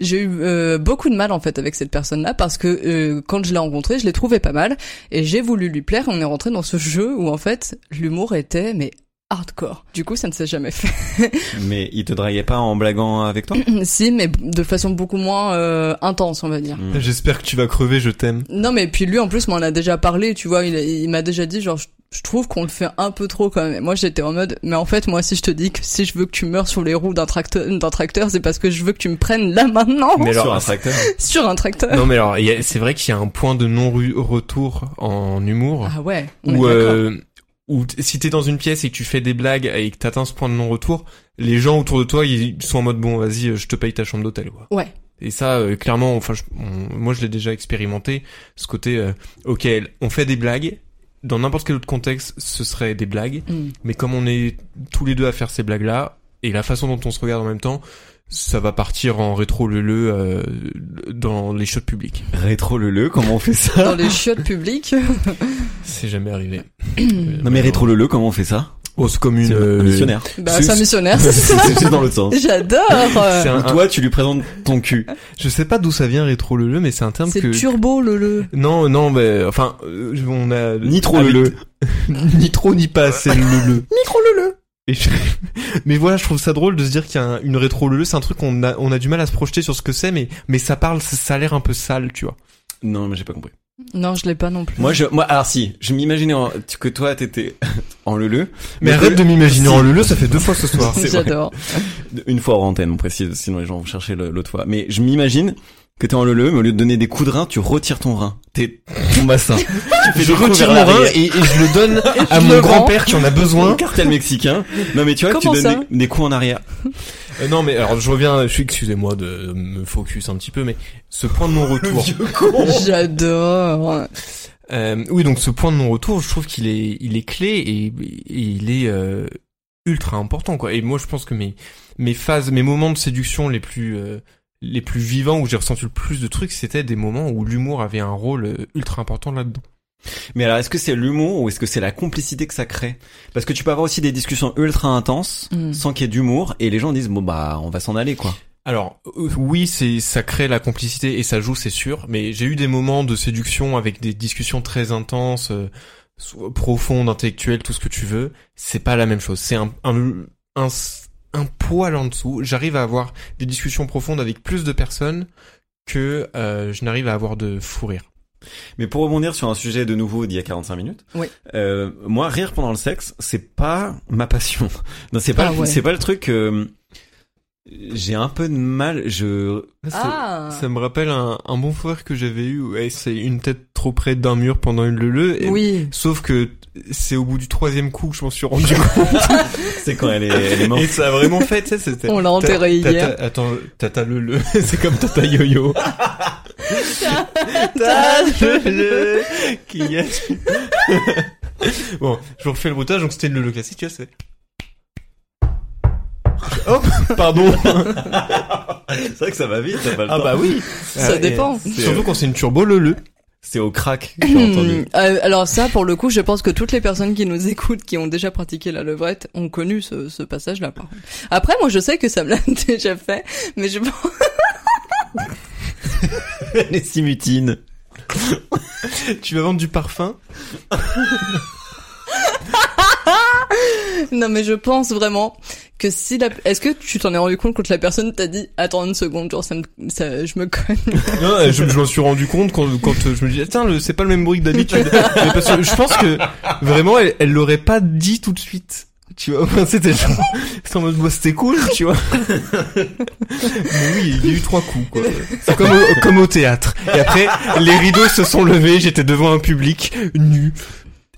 j'ai eu euh, beaucoup de mal en fait avec cette personne-là parce que euh, quand je l'ai rencontrée, je l'ai trouvé pas mal et j'ai voulu lui plaire. On est rentré dans ce jeu où en fait l'humour était mais hardcore. Du coup, ça ne s'est jamais fait. Mais il te draguait pas en blaguant avec toi? Si, mais de façon beaucoup moins euh, intense, on va dire. Mm. J'espère que tu vas crever, je t'aime. Non, mais puis lui en plus, m'en a déjà parlé. Tu vois, il, il m'a déjà dit genre. je- je trouve qu'on le fait un peu trop quand même. Et Moi j'étais en mode, mais en fait moi si je te dis que si je veux que tu meurs sur les roues d'un tracteur, d'un tracteur, c'est parce que je veux que tu me prennes là maintenant Mais alors- sur un tracteur. sur un tracteur. Non mais alors, il y a- c'est vrai qu'il y a un point de non-retour en humour. Ah ouais. on où, est d'accord. euh, où t- si t'es dans une pièce et que tu fais des blagues et que t'atteins ce point de non-retour, les gens autour de toi, ils sont en mode bon, vas-y, euh, je te paye ta chambre d'hôtel. quoi. Ouais. Et ça, euh, clairement, enfin, je- on- moi, je l'ai déjà expérimenté. Ce côté, euh, ok, on fait des blagues. Dans n'importe quel autre contexte, ce serait des blagues. Mm. Mais comme on est tous les deux à faire ces blagues-là, et la façon dont on se regarde en même temps, ça va partir en rétro le euh, dans les shots publics. Rétro le le, comment on fait ça Dans les chiottes publiques. C'est jamais arrivé. Non mais rétro le le, comment on fait ça Oh, c'est comme une... C'est euh, un missionnaire. Bah, C'est- c'est un missionnaire, c'est ça. C'est juste dans l'autre sens. J'adore. C'est un- toi, tu lui présentes ton cul. Je sais pas d'où ça vient rétro le mais c'est un terme C'est que turbo le le. non non mais enfin euh, on a Ni trop le le. ni trop ni pas c'est le le ni trop le le et je- mais voilà je trouve ça drôle de se dire qu'il y a un- une rétro le c'est un truc qu'on a on a du mal à se projeter sur ce que c'est mais mais ça parle ça, a l'air un peu sale tu vois Non, mais j'ai pas compris. Non, je l'ai pas non plus. Moi, je, moi, alors si, je m'imaginais en- que toi, t'étais en le le. mais, Mais arrête que- de m'imaginer si. en le le ça fait deux fois ce soir c'est vrai. J'adore. Une fois hors antenne, on précise, sinon les gens vont chercher le- l'autre fois. Mais je m'imagine que t'es en le le, mais au lieu de donner des coups de rein, tu retires ton rein. T'es ton bassin. tu fais je des coups retire mon rein et, et je le donne à mon grand-père qui en a besoin cartel mexicain. Non mais tu vois, Comment tu donnes des, des coups en arrière. Euh, non mais alors je reviens je suis excusez-moi de me focus un petit peu mais ce point de non retour J'adore. Euh, oui, donc ce point de non-retour, je trouve qu'il est, il est clé et, et il est euh, ultra important, quoi. Et moi, je pense que mes, mes phases, mes moments de séduction les plus, euh, les plus vivants où j'ai ressenti le plus de trucs, c'était des moments où l'humour avait un rôle euh, ultra important là-dedans. Mais alors, est-ce que c'est l'humour ou est-ce que c'est la complicité que ça crée? Parce que tu peux avoir aussi des discussions ultra intenses Mm. sans qu'il y ait d'humour et les gens disent bon bah on va s'en aller quoi. Alors euh, oui, c'est ça crée la complicité et ça joue, c'est sûr. Mais j'ai eu des moments de séduction avec des discussions très intenses, euh, soit profonde, intellectuelle, tout ce que tu veux, c'est pas la même chose. C'est un, un, un, un poil en dessous. J'arrive à avoir des discussions profondes avec plus de personnes que euh, je n'arrive à avoir de fou rire. Mais pour rebondir sur un sujet de nouveau d'il y a 45 minutes, Oui. euh, moi rire pendant le sexe, c'est pas ma passion. Non, c'est pas Ah ouais. c'est pas le truc euh, j'ai un peu de mal, je Ah. Ça me rappelle un, un bon frère que j'avais eu. Ouais, c'est une tête trop près d'un mur pendant une leu et Oui. Sauf que c'est au bout du troisième coup que je m'en suis rendu compte. c'est quand elle est elle est morte. Et ça a vraiment fait, tu sais, c'était... On l'a enterré hier. Attends, tata le le, c'est comme tata yo-yo. Tata le le, qui est... bon, je vous refais le bruitage, donc c'était le le classique, tu vois, c'est... Hop, pardon. c'est vrai que ça va vite, t'as pas le Ah temps. bah oui. Ça Ah, dépend. Surtout quand c'est une turbo le le. C'est au crack que j'ai entendu. Hmm, euh, alors ça, pour le coup, je pense que toutes les personnes qui nous écoutent, qui ont déjà pratiqué la levrette, ont connu ce, ce passage-là. Par contre. Après, moi, je sais que ça me l'a déjà fait, mais je Les simutines. Tu vas vendre du parfum? non, mais je pense vraiment que si la, est-ce que tu t'en es rendu compte quand la personne t'a dit, attends une seconde, genre ça me, ça, je me cogne. Non, je, je m'en suis rendu compte quand, quand je me disais, tiens, c'est pas le même bruit que d'habitude. Parce que je pense que vraiment, elle, elle l'aurait pas dit tout de suite. Tu vois, c'était en c'était cool, tu vois. Mais oui, il y a eu trois coups, quoi. C'est comme comme au théâtre. Et après, les rideaux se sont levés, j'étais devant un public nu.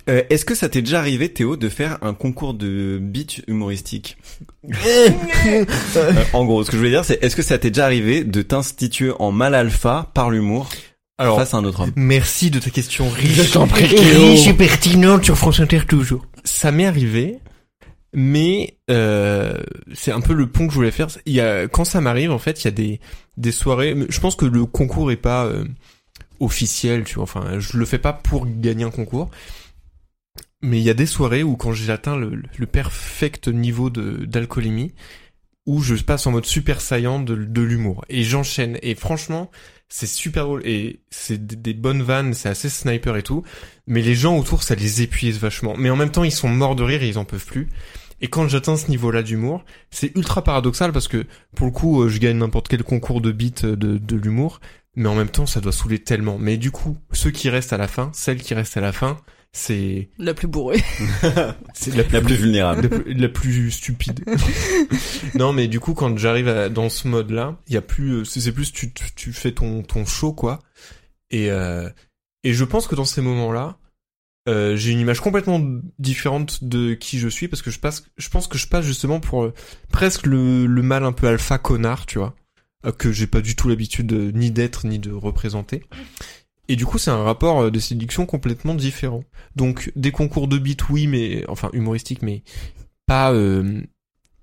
Euh, Est-ce que ça t'est déjà arrivé, Théo, de faire un concours de beat humoristique Euh, En gros, ce que je voulais dire, c'est est-ce que ça t'est déjà arrivé de t'instituer en mal alpha par l'humour Alors, face à un autre homme Merci de ta question riche. Je t'en prie, riche et pertinente sur France Inter toujours. Ça m'est arrivé, mais euh, c'est un peu le pont que je voulais faire. Il y a, quand ça m'arrive, en fait, il y a des des soirées. mais Je pense que le concours est pas euh, officiel, tu vois. Enfin, je le fais pas pour gagner un concours. Mais il y a des soirées où quand j'ai atteint le, le perfect niveau d'alcoolémie, où je passe en mode super saillant de, de l'humour et j'enchaîne. Et franchement, c'est super drôle et c'est des, des bonnes vannes, c'est assez sniper et tout. Mais les gens autour, ça les épuise vachement. Mais en même temps, ils sont morts de rire et ils en peuvent plus. Et quand j'atteins ce niveau-là d'humour, c'est ultra paradoxal parce que pour le coup, euh, je gagne n'importe quel concours de beat euh, de, de l'humour, mais en même temps, ça doit saouler tellement. Mais du coup, ceux qui restent à la fin, celles qui restent à la fin, c'est La plus bourrée. c'est la La plus vulnérable. la plus, la plus stupide. non, mais du coup, quand j'arrive dans ce mode-là, il y a plus, euh, c'est plus tu, tu, tu fais ton ton show quoi. Et euh, et je pense que dans ces moments-là, euh, j'ai une image complètement différente de qui je suis parce que je passe, je pense que je passe justement pour presque le le mal un peu alpha connard, tu vois, que j'ai pas du tout l'habitude de- ni d'être ni de représenter. Et du coup, c'est un rapport euh, de séduction complètement différent. Donc, des concours de beat, oui, mais enfin humoristique, mais pas euh,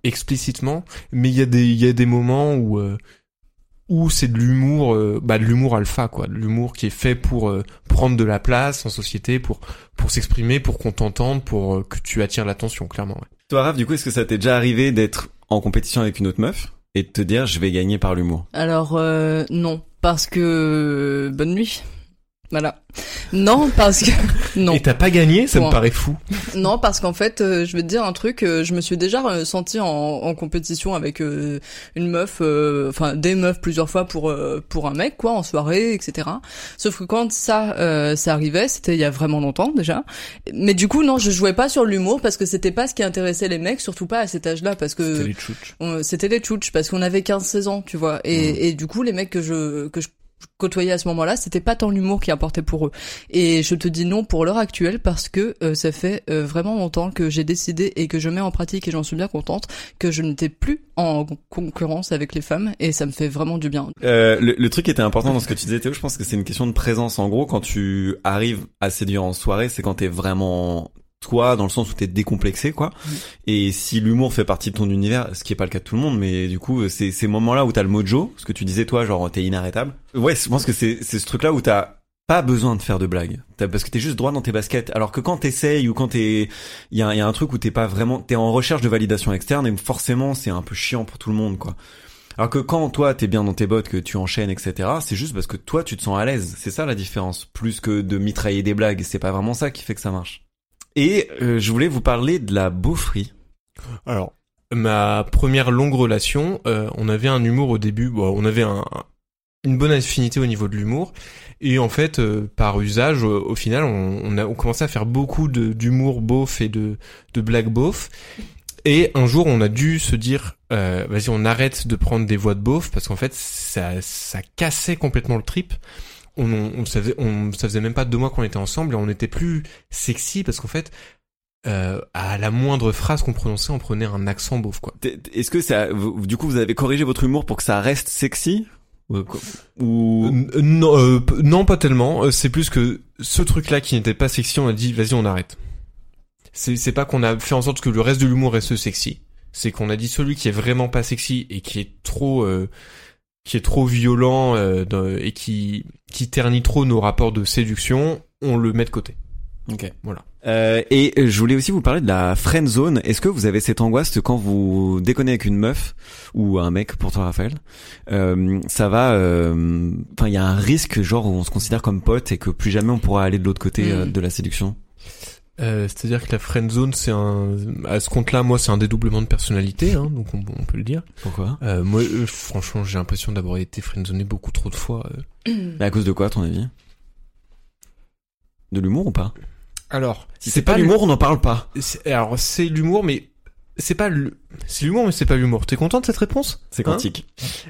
explicitement. Mais il y a des il y a des moments où euh, où c'est de l'humour, euh, bah de l'humour alpha, quoi, de l'humour qui est fait pour euh, prendre de la place en société, pour pour s'exprimer, pour qu'on t'entende, pour euh, que tu attires l'attention, clairement. ouais. Toi, Raph, du coup, est-ce que ça t'est déjà arrivé d'être en compétition avec une autre meuf et de te dire je vais gagner par l'humour? Alors euh, non, parce que bonne nuit. Voilà. Non, parce que non. Et t'as pas gagné, ça me paraît fou. Non, parce qu'en fait, euh, je vais te dire un truc. euh, je me suis déjà euh, senti en, en compétition avec euh, une meuf, euh, enfin des meufs plusieurs fois pour euh, pour un mec, quoi, en soirée, etc. Sauf que quand ça euh, ça arrivait, c'était il y a vraiment longtemps déjà. Mais du coup, non, je jouais pas sur l'humour parce que c'était pas ce qui intéressait les mecs, surtout pas à cet âge-là, parce que C'était les tchouches. c'était les tchouches parce qu'on avait 15-16 ans, tu vois. Et, et du coup, les mecs que je que je côtoyais à ce moment-là, c'était pas tant l'humour qui importait pour eux. Et je te dis non pour l'heure actuelle parce que euh, ça fait euh, vraiment longtemps que j'ai décidé et que je mets en pratique et j'en suis bien contente que je n'étais plus en concurrence avec les femmes et ça me fait vraiment du bien. Euh, le, truc qui était important dans ce que tu disais Théo, je pense que c'est une question de présence. En gros, quand tu arrives à séduire en soirée, c'est quand t'es vraiment toi, dans le sens où t'es décomplexé, quoi. Et si l'humour fait partie de ton univers, ce qui est pas le cas de tout le monde, mais du coup, c'est ces moments-là où t'as le mojo, ce que tu disais toi, genre t'es inarrêtable. Ouais, je pense que c'est c'est ce truc-là où t'as pas besoin de faire de blagues, T'as- parce que t'es juste droit dans tes baskets. Alors que quand t'essayes ou quand t'es, il y a, y a un truc où t'es pas vraiment, t'es en recherche de validation externe et forcément c'est un peu chiant pour tout le monde, quoi. Alors que quand toi t'es bien dans tes bottes, que tu enchaînes, etc., c'est juste parce que toi tu te sens à l'aise. C'est ça la différence. Plus que de mitrailler des blagues, c'est pas vraiment ça qui fait que ça marche. Et euh, je voulais vous parler de la beaufrie. Alors, ma première longue relation, euh, on avait un humour au début, bon, on avait un, une bonne affinité au niveau de l'humour, et en fait, euh, par usage, au, au final, on, on a on commençait à faire beaucoup de- d'humour beauf et de, de blagues beauf. Et un jour, on a dû se dire, euh, vas-y, on arrête de prendre des voix de beauf parce qu'en fait, ça, ça cassait complètement le trip. On, on, on savait, on, ça faisait même pas deux mois qu'on était ensemble et on était plus sexy parce qu'en fait, euh, à la moindre phrase qu'on prononçait, on prenait un accent beauf, quoi. Est-ce que ça, du coup, vous avez corrigé votre humour pour que ça reste sexy ou, ou... Euh, non, euh, non, pas tellement. Euh, C'est plus que ce truc-là qui n'était pas sexy, on a dit, vas-y, on arrête. C'est c'est pas qu'on a fait en sorte que le reste de l'humour reste sexy. C'est qu'on a dit celui qui est vraiment pas sexy et qui est trop, euh, qui est trop violent euh, et qui qui ternit trop nos rapports de séduction, on le met de côté. Ok. Voilà. Euh, et je voulais aussi vous parler de la friend zone. Est-ce que vous avez cette angoisse que quand vous déconnez avec une meuf ou un mec pour toi Raphaël, euh, ça va, euh, enfin il y a un risque genre où on se considère comme pote et que plus jamais on pourra aller de l'autre côté euh, de la séduction? Euh, C'est-à-dire que la friend zone, c'est un, à ce compte-là, moi, c'est un dédoublement de personnalité, hein, donc on, on peut le dire. Pourquoi? Euh, moi, euh, franchement, j'ai l'impression d'avoir été friendzoné beaucoup trop de fois. euh. À cause de quoi, à ton avis? De l'humour ou pas? Alors, Si c'est pas l'humour, on n'en parle pas. Alors c'est l'humour, mais c'est pas le, c'est l'humour, mais c'est pas l'humour. T'es content de cette réponse? C'est Hein? quantique.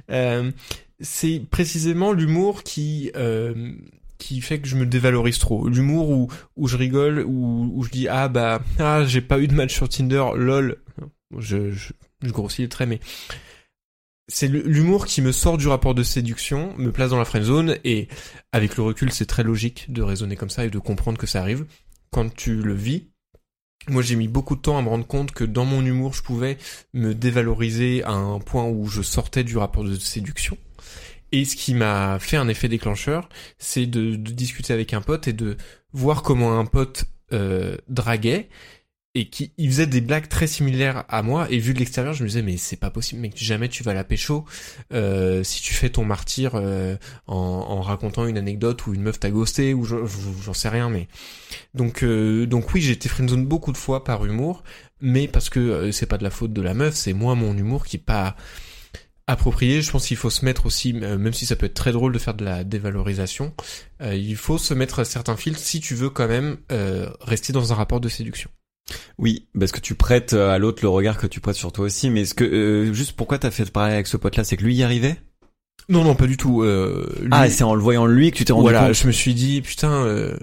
Euh, C'est précisément l'humour qui euh, qui fait que je me dévalorise trop. L'humour où où je rigole, où où je dis ah bah ah j'ai pas eu de match sur Tinder, lol. Je grossis les traits, mais c'est l'humour qui me sort du rapport de séduction, me place dans la friend zone et avec le recul, c'est très logique de raisonner comme ça et de comprendre que ça arrive quand tu le vis. Moi, j'ai mis beaucoup de temps à me rendre compte que dans mon humour, je pouvais me dévaloriser à un point où je sortais du rapport de séduction. Et ce qui m'a fait un effet déclencheur, c'est de, discuter avec un pote et de voir comment un pote euh, draguait et qui il faisait des blagues très similaires à moi. Et vu de l'extérieur je me disais mais c'est pas possible mec jamais tu vas la pécho euh, si tu fais ton martyr euh, en, racontant une anecdote où une meuf t'a ghosté ou je- je- j'en sais rien mais donc donc oui j'ai été friendzone beaucoup de fois par humour mais parce que c'est pas de la faute de la meuf c'est moi mon humour qui est pas approprié. Je pense qu'il faut se mettre aussi euh, même si ça peut être très drôle de faire de la dévalorisation euh, il faut se mettre certains filtres si tu veux quand même euh, rester dans un rapport de séduction. Oui, parce que tu prêtes à l'autre le regard que tu prêtes sur toi aussi. Mais est-ce que euh, juste pourquoi t'as fait parler avec ce pote-là, c'est que lui y arrivait? Non non pas du tout euh, lui- Ah, c'est en le voyant lui que tu t'es rendu voilà, compte? je me suis dit putain, euh,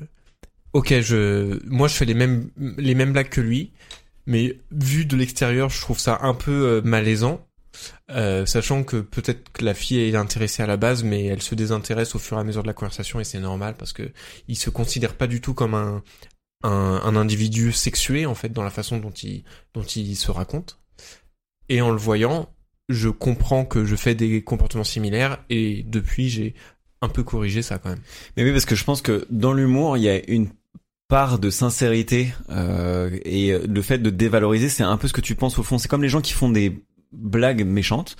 ok, je, moi je fais les mêmes les mêmes blagues que lui, mais vu de l'extérieur, je trouve ça un peu euh, malaisant, euh, sachant que peut-être que la fille est intéressée à la base, mais elle se désintéresse au fur et à mesure de la conversation et c'est normal parce que il se considère pas du tout comme un un, un individu sexué en fait dans la façon dont il dont il se raconte. Et en le voyant, je comprends que je fais des comportements similaires et depuis j'ai un peu corrigé ça quand même. Mais oui, parce que je pense que dans l'humour, il y a une part de sincérité euh, et le fait de dévaloriser, c'est un peu ce que tu penses au fond. C'est comme les gens qui font des blagues méchantes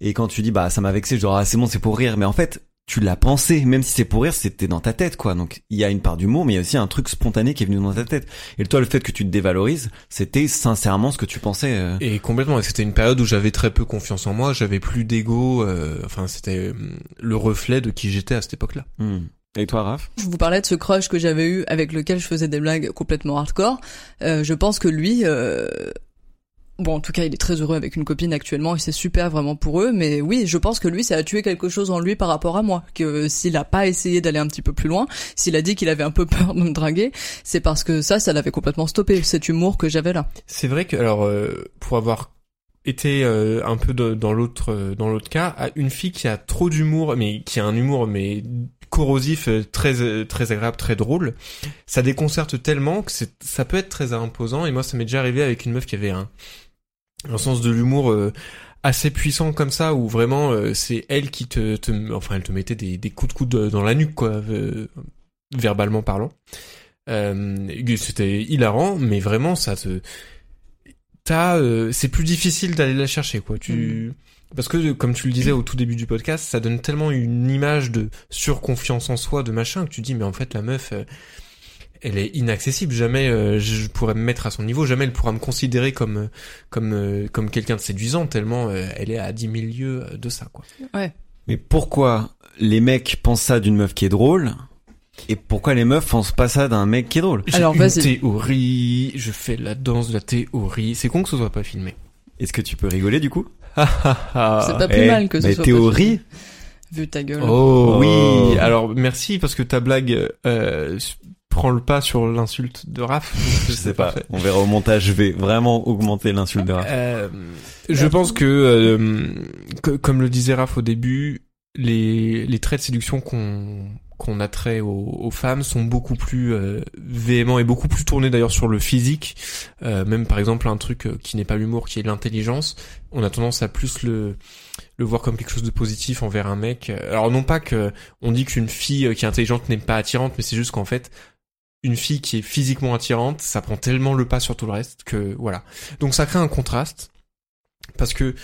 et quand tu dis bah ça m'a vexé, je dis ah c'est bon c'est pour rire, mais en fait tu l'as pensé, même si c'est pour rire, c'était dans ta tête quoi. Donc il y a une part d'humour, mais il y a aussi un truc spontané qui est venu dans ta tête. Et toi, le fait que tu te dévalorises, c'était sincèrement ce que tu pensais. euh. Et complètement, et c'était une période où j'avais très peu confiance en moi, j'avais plus d'ego, euh, enfin c'était euh, le reflet de qui j'étais à cette époque-là. Hmm. Et toi, Raph? Je vous parlais de ce crush que j'avais eu avec lequel je faisais des blagues complètement hardcore. Euh, je pense que lui, euh, bon, en tout cas, il est très heureux avec une copine actuellement et c'est super vraiment pour eux. Mais oui, je pense que lui, ça a tué quelque chose en lui par rapport à moi. Que s'il a pas essayé d'aller un petit peu plus loin, s'il a dit qu'il avait un peu peur de me draguer, c'est parce que ça, ça l'avait complètement stoppé. Cet humour que j'avais là. C'est vrai que alors euh, pour avoir été euh, un peu dans l'autre euh, dans l'autre cas, une fille qui a trop d'humour, mais qui a un humour mais corrosif, euh, très euh, très agréable, très drôle, ça déconcerte tellement que ça peut être très imposant. Et moi, ça m'est déjà arrivé avec une meuf qui avait un un sens de l'humour euh, assez puissant comme ça où vraiment euh, c'est elle qui te, te enfin elle te mettait des, des coups de coude dans la nuque quoi euh, verbalement parlant euh, c'était hilarant mais vraiment ça te t'as, euh, c'est plus difficile d'aller la chercher, quoi. Tu, parce que comme tu le disais au tout début du podcast, ça donne tellement une image de surconfiance en soi, de machin, que tu dis mais en fait la meuf, euh, elle est inaccessible. Jamais euh, je pourrais me mettre à son niveau. Jamais elle pourra me considérer comme euh, comme euh, comme quelqu'un de séduisant tellement euh, elle est à 10 000 lieues de ça, quoi. Ouais. Mais pourquoi les mecs pensent ça d'une meuf qui est drôle et pourquoi les meufs pensent pas ça d'un mec qui est drôle? Alors, une théorie, je fais la danse de la théorie. C'est con que ce soit pas filmé. Est-ce que tu peux rigoler du coup? C'est pas plus Eh, mal que ce mais soit théorie? pas vu ta gueule. Oh, Oh. oui. Alors merci parce que ta blague euh, prend le pas sur l'insulte de Raph. Je sais pas. On verra au montage. Je vais vraiment augmenter l'insulte de Raph. Euh, je pense que, euh, que- comme le disait Raph au début, les, les traits de séduction qu'on qu'on attrait aux, aux femmes sont beaucoup plus euh, véhéments et beaucoup plus tournés d'ailleurs sur le physique. Euh, même par exemple un truc euh, qui n'est pas l'humour, qui est l'intelligence, on a tendance à plus le le voir comme quelque chose de positif envers un mec. Alors non pas que on dit qu'une fille euh, qui est intelligente n'est pas attirante, mais c'est juste qu'en fait une fille qui est physiquement attirante, ça prend tellement le pas sur tout le reste que voilà. Donc ça crée un contraste parce que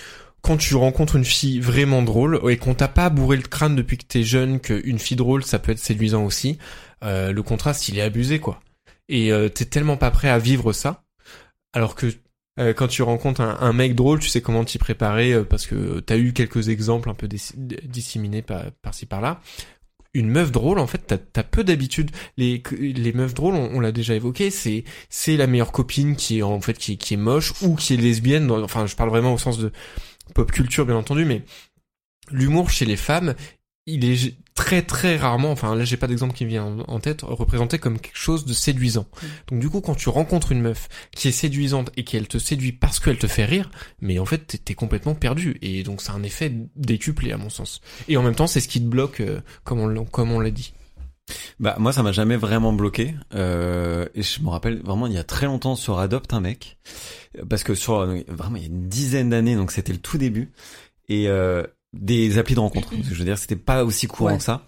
quand tu rencontres une fille vraiment drôle et qu'on t'a pas bourré le crâne depuis que t'es jeune qu'une fille drôle ça peut être séduisant aussi, euh, le contraste il est abusé quoi. Et euh, t'es tellement pas prêt à vivre ça, alors que euh, quand tu rencontres un, mec drôle, tu sais comment t'y préparer parce que t'as eu quelques exemples un peu dis- disséminés par, par-ci par-là. Une meuf drôle, en fait, t'as, peu d'habitude. Les, les meufs drôles, on, l'a déjà évoqué, c'est c'est la meilleure copine qui est en fait qui, qui est moche ou qui est lesbienne. enfin, je parle vraiment au sens de pop culture, bien entendu, mais l'humour chez les femmes, il est très très rarement, enfin là j'ai pas d'exemple qui me vient en, tête, représenté comme quelque chose de séduisant. Donc du coup, quand tu rencontres une meuf qui est séduisante et qu'elle te séduit parce qu'elle te fait rire, mais en fait t'es, complètement perdu. Et donc c'est un effet décuplé à mon sens. Et en même temps, c'est ce qui te bloque, euh, comme on l'a, comme on l'a dit. Bah moi ça m'a jamais vraiment bloqué euh, et je me rappelle vraiment il y a très longtemps sur Adopt un mec parce que sur euh, vraiment il y a une dizaine d'années donc c'était le tout début et euh, des applis de rencontre que je veux dire c'était pas aussi courant Ouais. que ça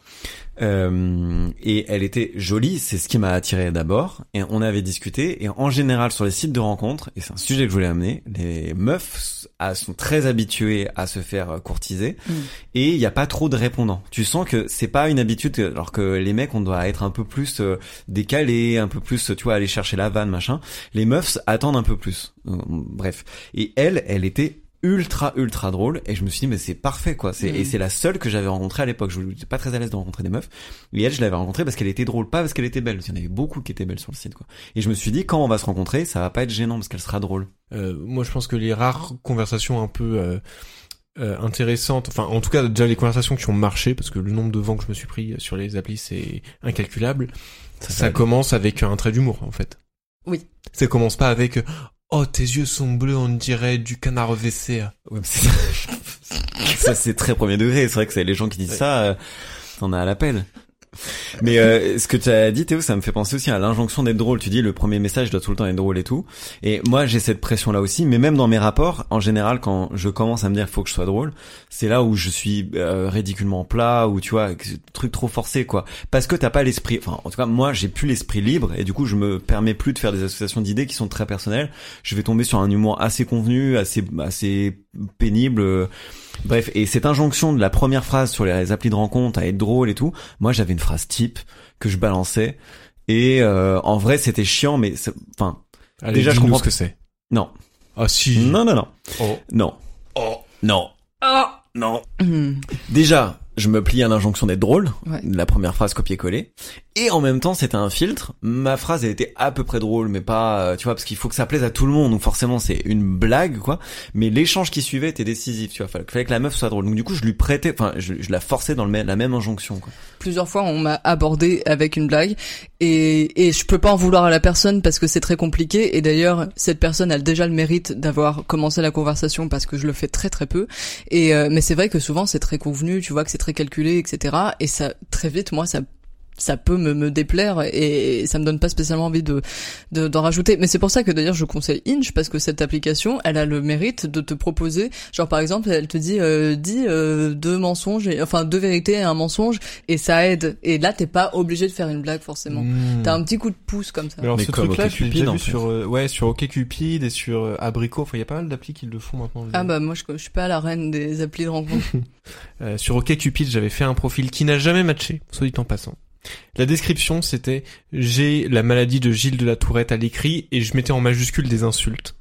euh, et elle était jolie c'est ce qui m'a attiré d'abord et on avait discuté et en général sur les sites de rencontres et c'est un sujet que je voulais amener les meufs ah, sont très habituées à se faire euh, courtiser Mm. et il n'y a pas trop de répondants. Tu sens que c'est pas une habitude, alors que les mecs, on doit être un peu plus euh, décalé, un peu plus, tu vois, aller chercher la vanne, machin. Les meufs attendent un peu plus. Euh, bref. Et elle, elle était ultra ultra drôle et je me suis dit mais c'est parfait quoi c'est Mm. et c'est la seule que j'avais rencontrée à l'époque je n'étais pas très à l'aise de rencontrer des meufs et elle je l'avais rencontrée parce qu'elle était drôle pas parce qu'elle était belle parce qu'il y en avait beaucoup qui étaient belles sur le site quoi et je me suis dit quand on va se rencontrer ça va pas être gênant parce qu'elle sera drôle Euh, moi, je pense que les rares conversations un peu euh, euh, intéressantes, enfin, en tout cas, déjà les conversations qui ont marché, parce que le nombre de vents que je me suis pris sur les applis, c'est incalculable. Ça, commence avec un trait d'humour, en fait. Oui. Ça commence pas avec Oh, tes yeux sont bleus, on dirait du canard WC. Ouais, ça c'est très premier degré. C'est vrai que c'est les gens qui disent ça, euh, t'en as à l'appel. Mais euh, ce que tu as dit Théo, ça me fait penser aussi à l'injonction d'être drôle. Tu dis le premier message doit tout le temps être drôle et tout. Et moi j'ai cette pression là aussi. Mais même dans mes rapports, en général, quand je commence à me dire faut que je sois drôle, c'est là où je suis euh, ridiculement plat ou tu vois truc trop forcé quoi. Parce que t'as pas l'esprit. Enfin en tout cas moi j'ai plus l'esprit libre et du coup je me permets plus de faire des associations d'idées qui sont très personnelles. Je vais tomber sur un humour assez convenu, assez assez pénible. Bref, et cette injonction de la première phrase sur les applis de rencontre à être drôle et tout, moi j'avais une phrase type que je balançais et euh, en vrai c'était chiant mais c'est- enfin Allez, Déjà, je comprends- ce que c'est. non Ah si. non non non Oh. non Oh. non Ah non Hmm. déjà je me plie à l'injonction d'être drôle Ouais. la première phrase copier-coller. Et en même temps c'était un filtre. Ma phrase elle était à peu près drôle mais pas euh, tu vois parce qu'il faut que ça plaise à tout le monde. Donc forcément c'est une blague quoi. Mais l'échange qui suivait était décisif tu vois. Fallait, fallait que la meuf soit drôle. Donc du coup je lui prêtais enfin je, je la forçais dans le même- la même injonction quoi. Plusieurs fois, on m'a abordé avec une blague. Et, et je peux pas en vouloir à la personne parce que c'est très compliqué. Et d'ailleurs, cette personne a déjà le mérite d'avoir commencé la conversation parce que je le fais très très peu. Et euh, mais c'est vrai que souvent c'est très convenu, tu vois que c'est très calculé, etc. Et ça très vite, moi, ça ça peut me, me déplaire et ça me donne pas spécialement envie de de- d'en rajouter. Mais c'est pour ça que d'ailleurs je conseille Inch parce que cette application, elle a le mérite de te proposer, genre par exemple, elle te dit euh, dis euh, deux mensonges, et, enfin deux vérités et un mensonge et ça aide. Et là t'es pas obligé de faire une blague forcément. Hmm. T'as un petit coup de pouce comme ça. Alors Mais ce comme truc-là, je l'ai déjà en vu sur euh, ouais sur OkCupid et sur euh, Abricot. Enfin, il y a pas mal d'applis qui le font maintenant. je Ah bah moi je, je suis pas la reine des applis de rencontre. Euh, sur OkCupid, j'avais fait un profil qui n'a jamais matché, soit dit en passant. La description, c'était j'ai la maladie de Gilles de la Tourette à l'écrit et je mettais en majuscule des insultes.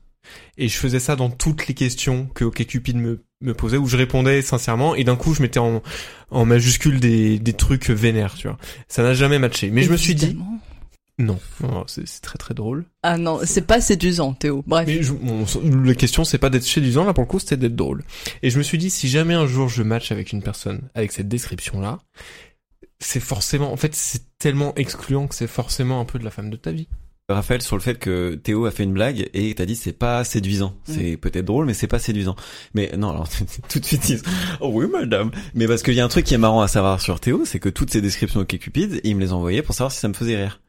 Et je faisais ça dans toutes les questions que OkCupid me, me posait, où je répondais sincèrement, et d'un coup je mettais en, en majuscule des, des trucs vénères, tu vois. Ça n'a jamais matché. Mais je me suis dit, non, non, c'est très très drôle. Ah non, c'est pas séduisant, Théo. Bref. Mais je, bon, la question c'est pas d'être séduisant, là pour le coup c'était d'être drôle. Et je me suis dit si jamais un jour je match avec une personne avec cette description là, c'est forcément, en fait c'est tellement excluant que c'est forcément un peu de la femme de ta vie. Raphaël sur le fait que Théo a fait une blague et t'as dit c'est pas séduisant. C'est peut-être drôle mais c'est pas séduisant. Mais non alors tout de suite ils disent, oh oui madame. Mais parce qu'il y a un truc qui est marrant à savoir sur Théo, c'est que toutes ces descriptions OK Cupid, il me les envoyait pour savoir si ça me faisait rire.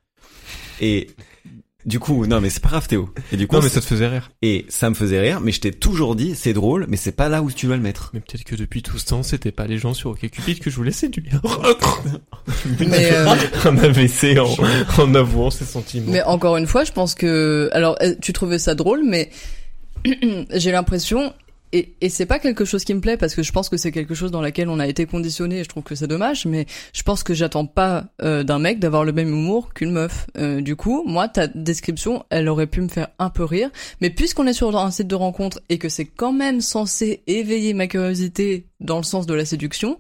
Et du coup non mais c'est pas grave Théo. Et du coup Non mais ça te faisait rire. et ça me faisait rire mais je t'ai toujours dit c'est drôle mais c'est pas là où tu dois le mettre. Mais peut-être que depuis tout ce temps c'était pas les gens sur OkCupid que je voulais séduire. Mais, euh, un AVC en, en avouant ses sentiments. Mais encore une fois, je pense que alors euh, tu trouvais ça drôle, mais j'ai l'impression et, et c'est pas quelque chose qui me plaît parce que je pense que c'est quelque chose dans laquelle on a été conditionné et je trouve que c'est dommage mais je pense que j'attends pas euh, d'un mec d'avoir le même humour qu'une meuf. Euh, du coup moi ta description elle aurait pu me faire un peu rire mais puisqu'on est sur un site de rencontre et que c'est quand même censé éveiller ma curiosité dans le sens de la séduction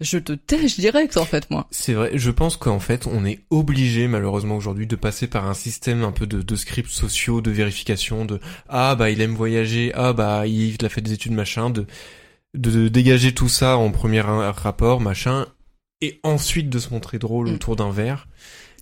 je te tèche direct en fait moi C'est vrai, je pense qu'en fait, on est obligé malheureusement aujourd'hui de passer par un système un peu de, de scripts sociaux, de vérification, de ah bah il aime voyager, ah bah il a fait des études machin, de de, de dégager tout ça en premier ra- rapport machin, et ensuite de se montrer drôle Mm. autour d'un verre.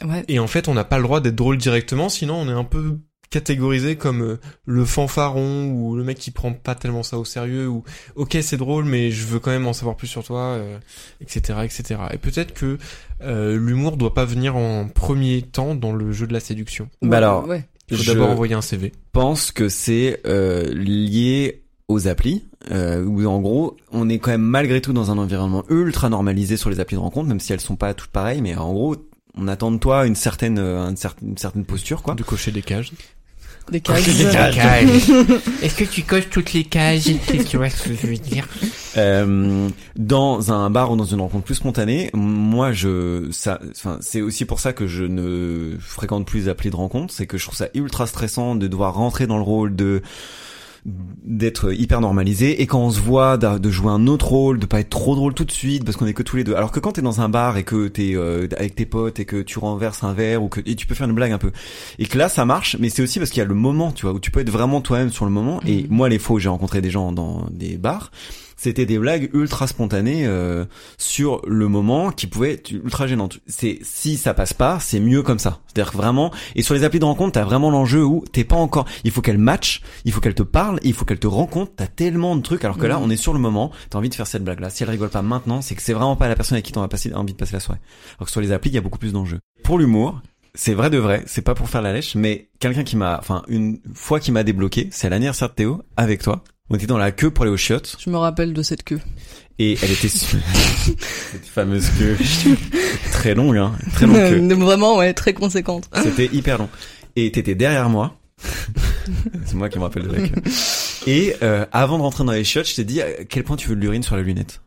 ouais Et en fait, on n'a pas le droit d'être drôle directement, sinon on est un peu catégorisé comme euh, le fanfaron ou le mec qui prend pas tellement ça au sérieux ou ok c'est drôle mais je veux quand même en savoir plus sur toi euh, etc etc et peut-être que euh, l'humour doit pas venir en premier temps dans le jeu de la séduction. Bah alors, ouais. il faut d'abord envoyer un CV pense que c'est euh, lié aux applis euh, où en gros on est quand même malgré tout dans un environnement ultra normalisé sur les applis de rencontre même si elles sont pas toutes pareilles mais en gros on attend de toi une certaine une certaine, une certaine posture quoi. De cocher des cages des cases est-ce que tu coches toutes les cases tu vois ce que je veux dire? Euh, dans un bar ou dans une rencontre plus spontanée, moi je ça enfin c'est aussi pour ça que je ne fréquente plus les applis de rencontre, c'est que je trouve ça ultra stressant de devoir rentrer dans le rôle de d'être hyper normalisé. Et quand on se voit de jouer un autre rôle de pas être trop drôle tout de suite parce qu'on est que tous les deux. Alors que quand t'es dans un bar et que t'es euh, avec tes potes et que tu renverses un verre ou que et tu peux faire une blague un peu. Et que là ça marche mais c'est aussi parce qu'il y a le moment tu vois où tu peux être vraiment toi-même sur le moment. Et Mhm. moi les fois où j'ai rencontré des gens dans des bars c'était des blagues ultra spontanées euh, sur le moment qui pouvaient être ultra gênantes. C'est si ça passe pas, c'est mieux comme ça. C'est-à-dire que vraiment et sur les applis de rencontre, t'as vraiment l'enjeu où t'es pas encore. Il faut qu'elle match, il faut qu'elle te parle, il faut qu'elle te rencontre. T'as tellement de trucs alors que là, Mhm. on est sur le moment. T'as envie de faire cette blague là. Si elle rigole pas maintenant, c'est que c'est vraiment pas la personne avec qui t'as envie de passer la soirée. Alors que sur les applis, il y a beaucoup plus d'enjeux. Pour l'humour. C'est vrai de vrai, c'est pas pour faire la lèche, mais quelqu'un qui m'a, enfin, une fois qui m'a débloqué, c'est l'anniversaire de Théo, avec toi. On était dans la queue pour aller aux chiottes. je me rappelle de cette queue Et elle était cette fameuse queue très longue, hein, très longue queue. Vraiment, ouais, très conséquente. C'était hyper long. Et t'étais derrière moi. C'est moi qui me rappelle de la queue. Et euh, avant de rentrer dans les chiottes, je t'ai dit à quel point tu veux de l'urine sur la lunette?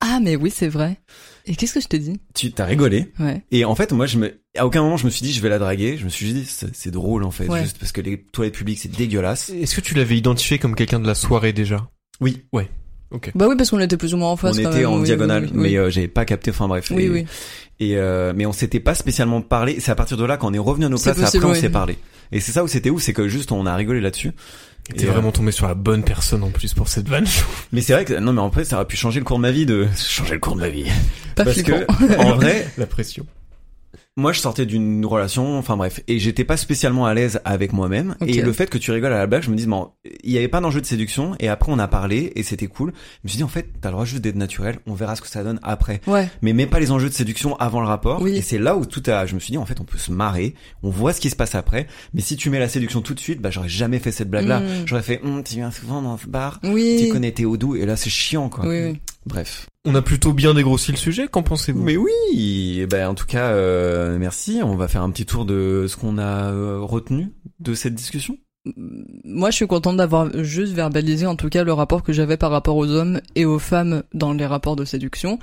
Ah, mais oui, c'est vrai. Et qu'est-ce que je t'ai dit Tu t'as rigolé. Ouais. Et en fait, moi, je me, à aucun moment, je me suis dit, je vais la draguer. Je me suis dit, c'est c'est drôle, en fait, Ouais. juste parce que les toilettes publiques, c'est dégueulasse. est-ce que tu l'avais identifié comme quelqu'un de la soirée déjà? Oui. ok Bah oui, parce qu'on était plus ou moins en face. on quand était même, en oui, diagonale, oui, mais oui. euh, j'avais pas capté. Enfin bref. Oui, et, oui. Et euh, mais on s'était pas spécialement parlé. C'est à partir de là quand on est revenu à nos C'est places, possible, après on s'est parlé. Et c'est ça où c'était ouf, c'est que juste on a rigolé là-dessus. T'es Et, euh, vraiment tombé sur la bonne personne en plus pour cette vanne Mais c'est vrai que non mais en fait ça aurait pu changer le cours de ma vie de changer le cours de ma vie. Pas Parce flippant. que en vrai, la pression Moi, je sortais d'une relation, enfin bref, et j'étais pas spécialement à l'aise avec moi-même. Et le fait que tu rigoles à la blague, je me dis, bon, il y avait pas d'enjeu de séduction. Et après, on a parlé et c'était cool. Je me suis dit, en fait, t'as le droit juste d'être naturel. On verra ce que ça donne après. Ouais. Mais mets pas les enjeux de séduction avant le rapport. Oui. Et c'est là où tout a. Je me suis dit, en fait, on peut se marrer. On voit ce qui se passe après. Mais si tu mets la séduction tout de suite, bah j'aurais jamais fait cette blague-là. Mm. J'aurais fait, Hum, tu viens souvent dans ce bar. Oui. Tu connais Théodou. Et là, c'est chiant, quoi. Oui. Bref. On a plutôt bien dégrossi le sujet, qu'en pensez-vous? Mais oui, eh ben en tout cas, euh, merci. On va faire un petit tour de ce qu'on a euh, retenu de cette discussion. Moi, je suis contente d'avoir juste verbalisé, en tout cas, le rapport que j'avais par rapport aux hommes et aux femmes dans les rapports de séduction.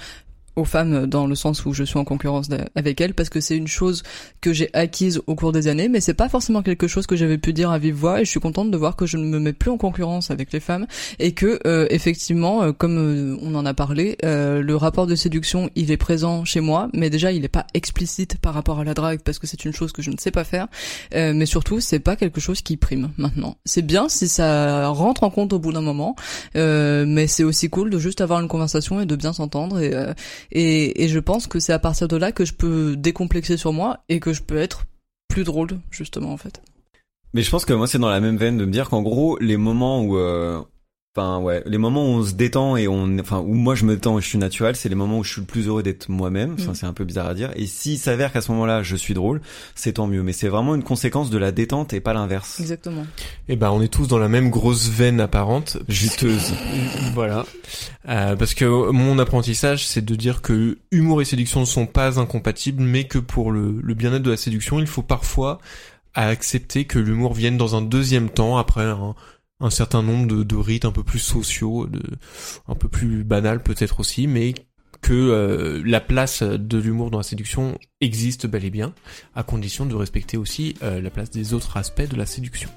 Aux femmes dans le sens où je suis en concurrence avec elles parce que c'est une chose que j'ai acquise au cours des années mais c'est pas forcément quelque chose que j'avais pu dire à vive voix et je suis contente de voir que je ne me mets plus en concurrence avec les femmes et que euh, effectivement euh, comme euh, on en a parlé euh, le rapport de séduction il est présent chez moi mais déjà il est pas explicite par rapport à la drague parce que c'est une chose que je ne sais pas faire euh, mais surtout c'est pas quelque chose qui prime maintenant. C'est bien si ça rentre en compte au bout d'un moment mais c'est aussi cool de juste avoir une conversation et de bien s'entendre et, et et je pense que c'est à partir de là que je peux décomplexer sur moi et que je peux être plus drôle justement en fait. Mais je pense que moi c'est dans la même veine de me dire qu'en gros les moments où euh, Enfin ouais, les moments où on se détend et on, enfin où moi je me détends et je suis naturel, c'est les moments où je suis le plus heureux d'être moi-même. Enfin Mm. c'est un peu bizarre à dire. Et s'il s'avère qu'à ce moment-là je suis drôle, c'est tant mieux. Mais c'est vraiment une conséquence de la détente et pas l'inverse. exactement Eh ben, on est tous dans la même grosse veine apparente. Juteuse. voilà. Euh, parce que mon apprentissage, c'est de dire que humour et séduction ne sont pas incompatibles, mais que pour le, le bien-être de la séduction, il faut parfois accepter que l'humour vienne dans un deuxième temps, après un, un certain nombre de, de rites un peu plus sociaux, de, un peu plus banals peut-être aussi, mais que euh, la place de l'humour dans la séduction existe bel et bien, à condition de respecter aussi euh, la place des autres aspects de la séduction.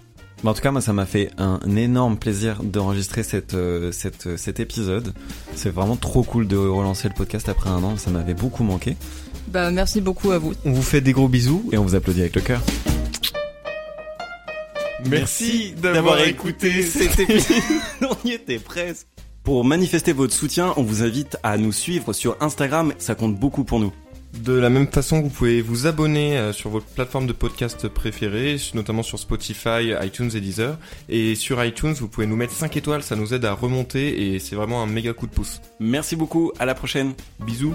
En tout cas, moi, ça m'a fait un énorme plaisir d'enregistrer cette, euh, cette, euh, cet épisode. C'est vraiment trop cool de relancer le podcast après un an. Ça m'avait beaucoup manqué. bah merci beaucoup à vous On vous fait des gros bisous Et on vous applaudit avec le cœur. Merci d'avoir écouté cet épisode. on y était presque. Pour manifester votre soutien, on vous invite à nous suivre sur Instagram. Ça compte beaucoup pour nous. De la même façon, vous pouvez vous abonner euh, sur votre plateforme de podcast préférée, notamment sur Spotify, iTunes et Deezer. Et sur iTunes, vous pouvez nous mettre 5 étoiles, ça nous aide à remonter et c'est vraiment un méga coup de pouce. Merci beaucoup. À la prochaine. Bisous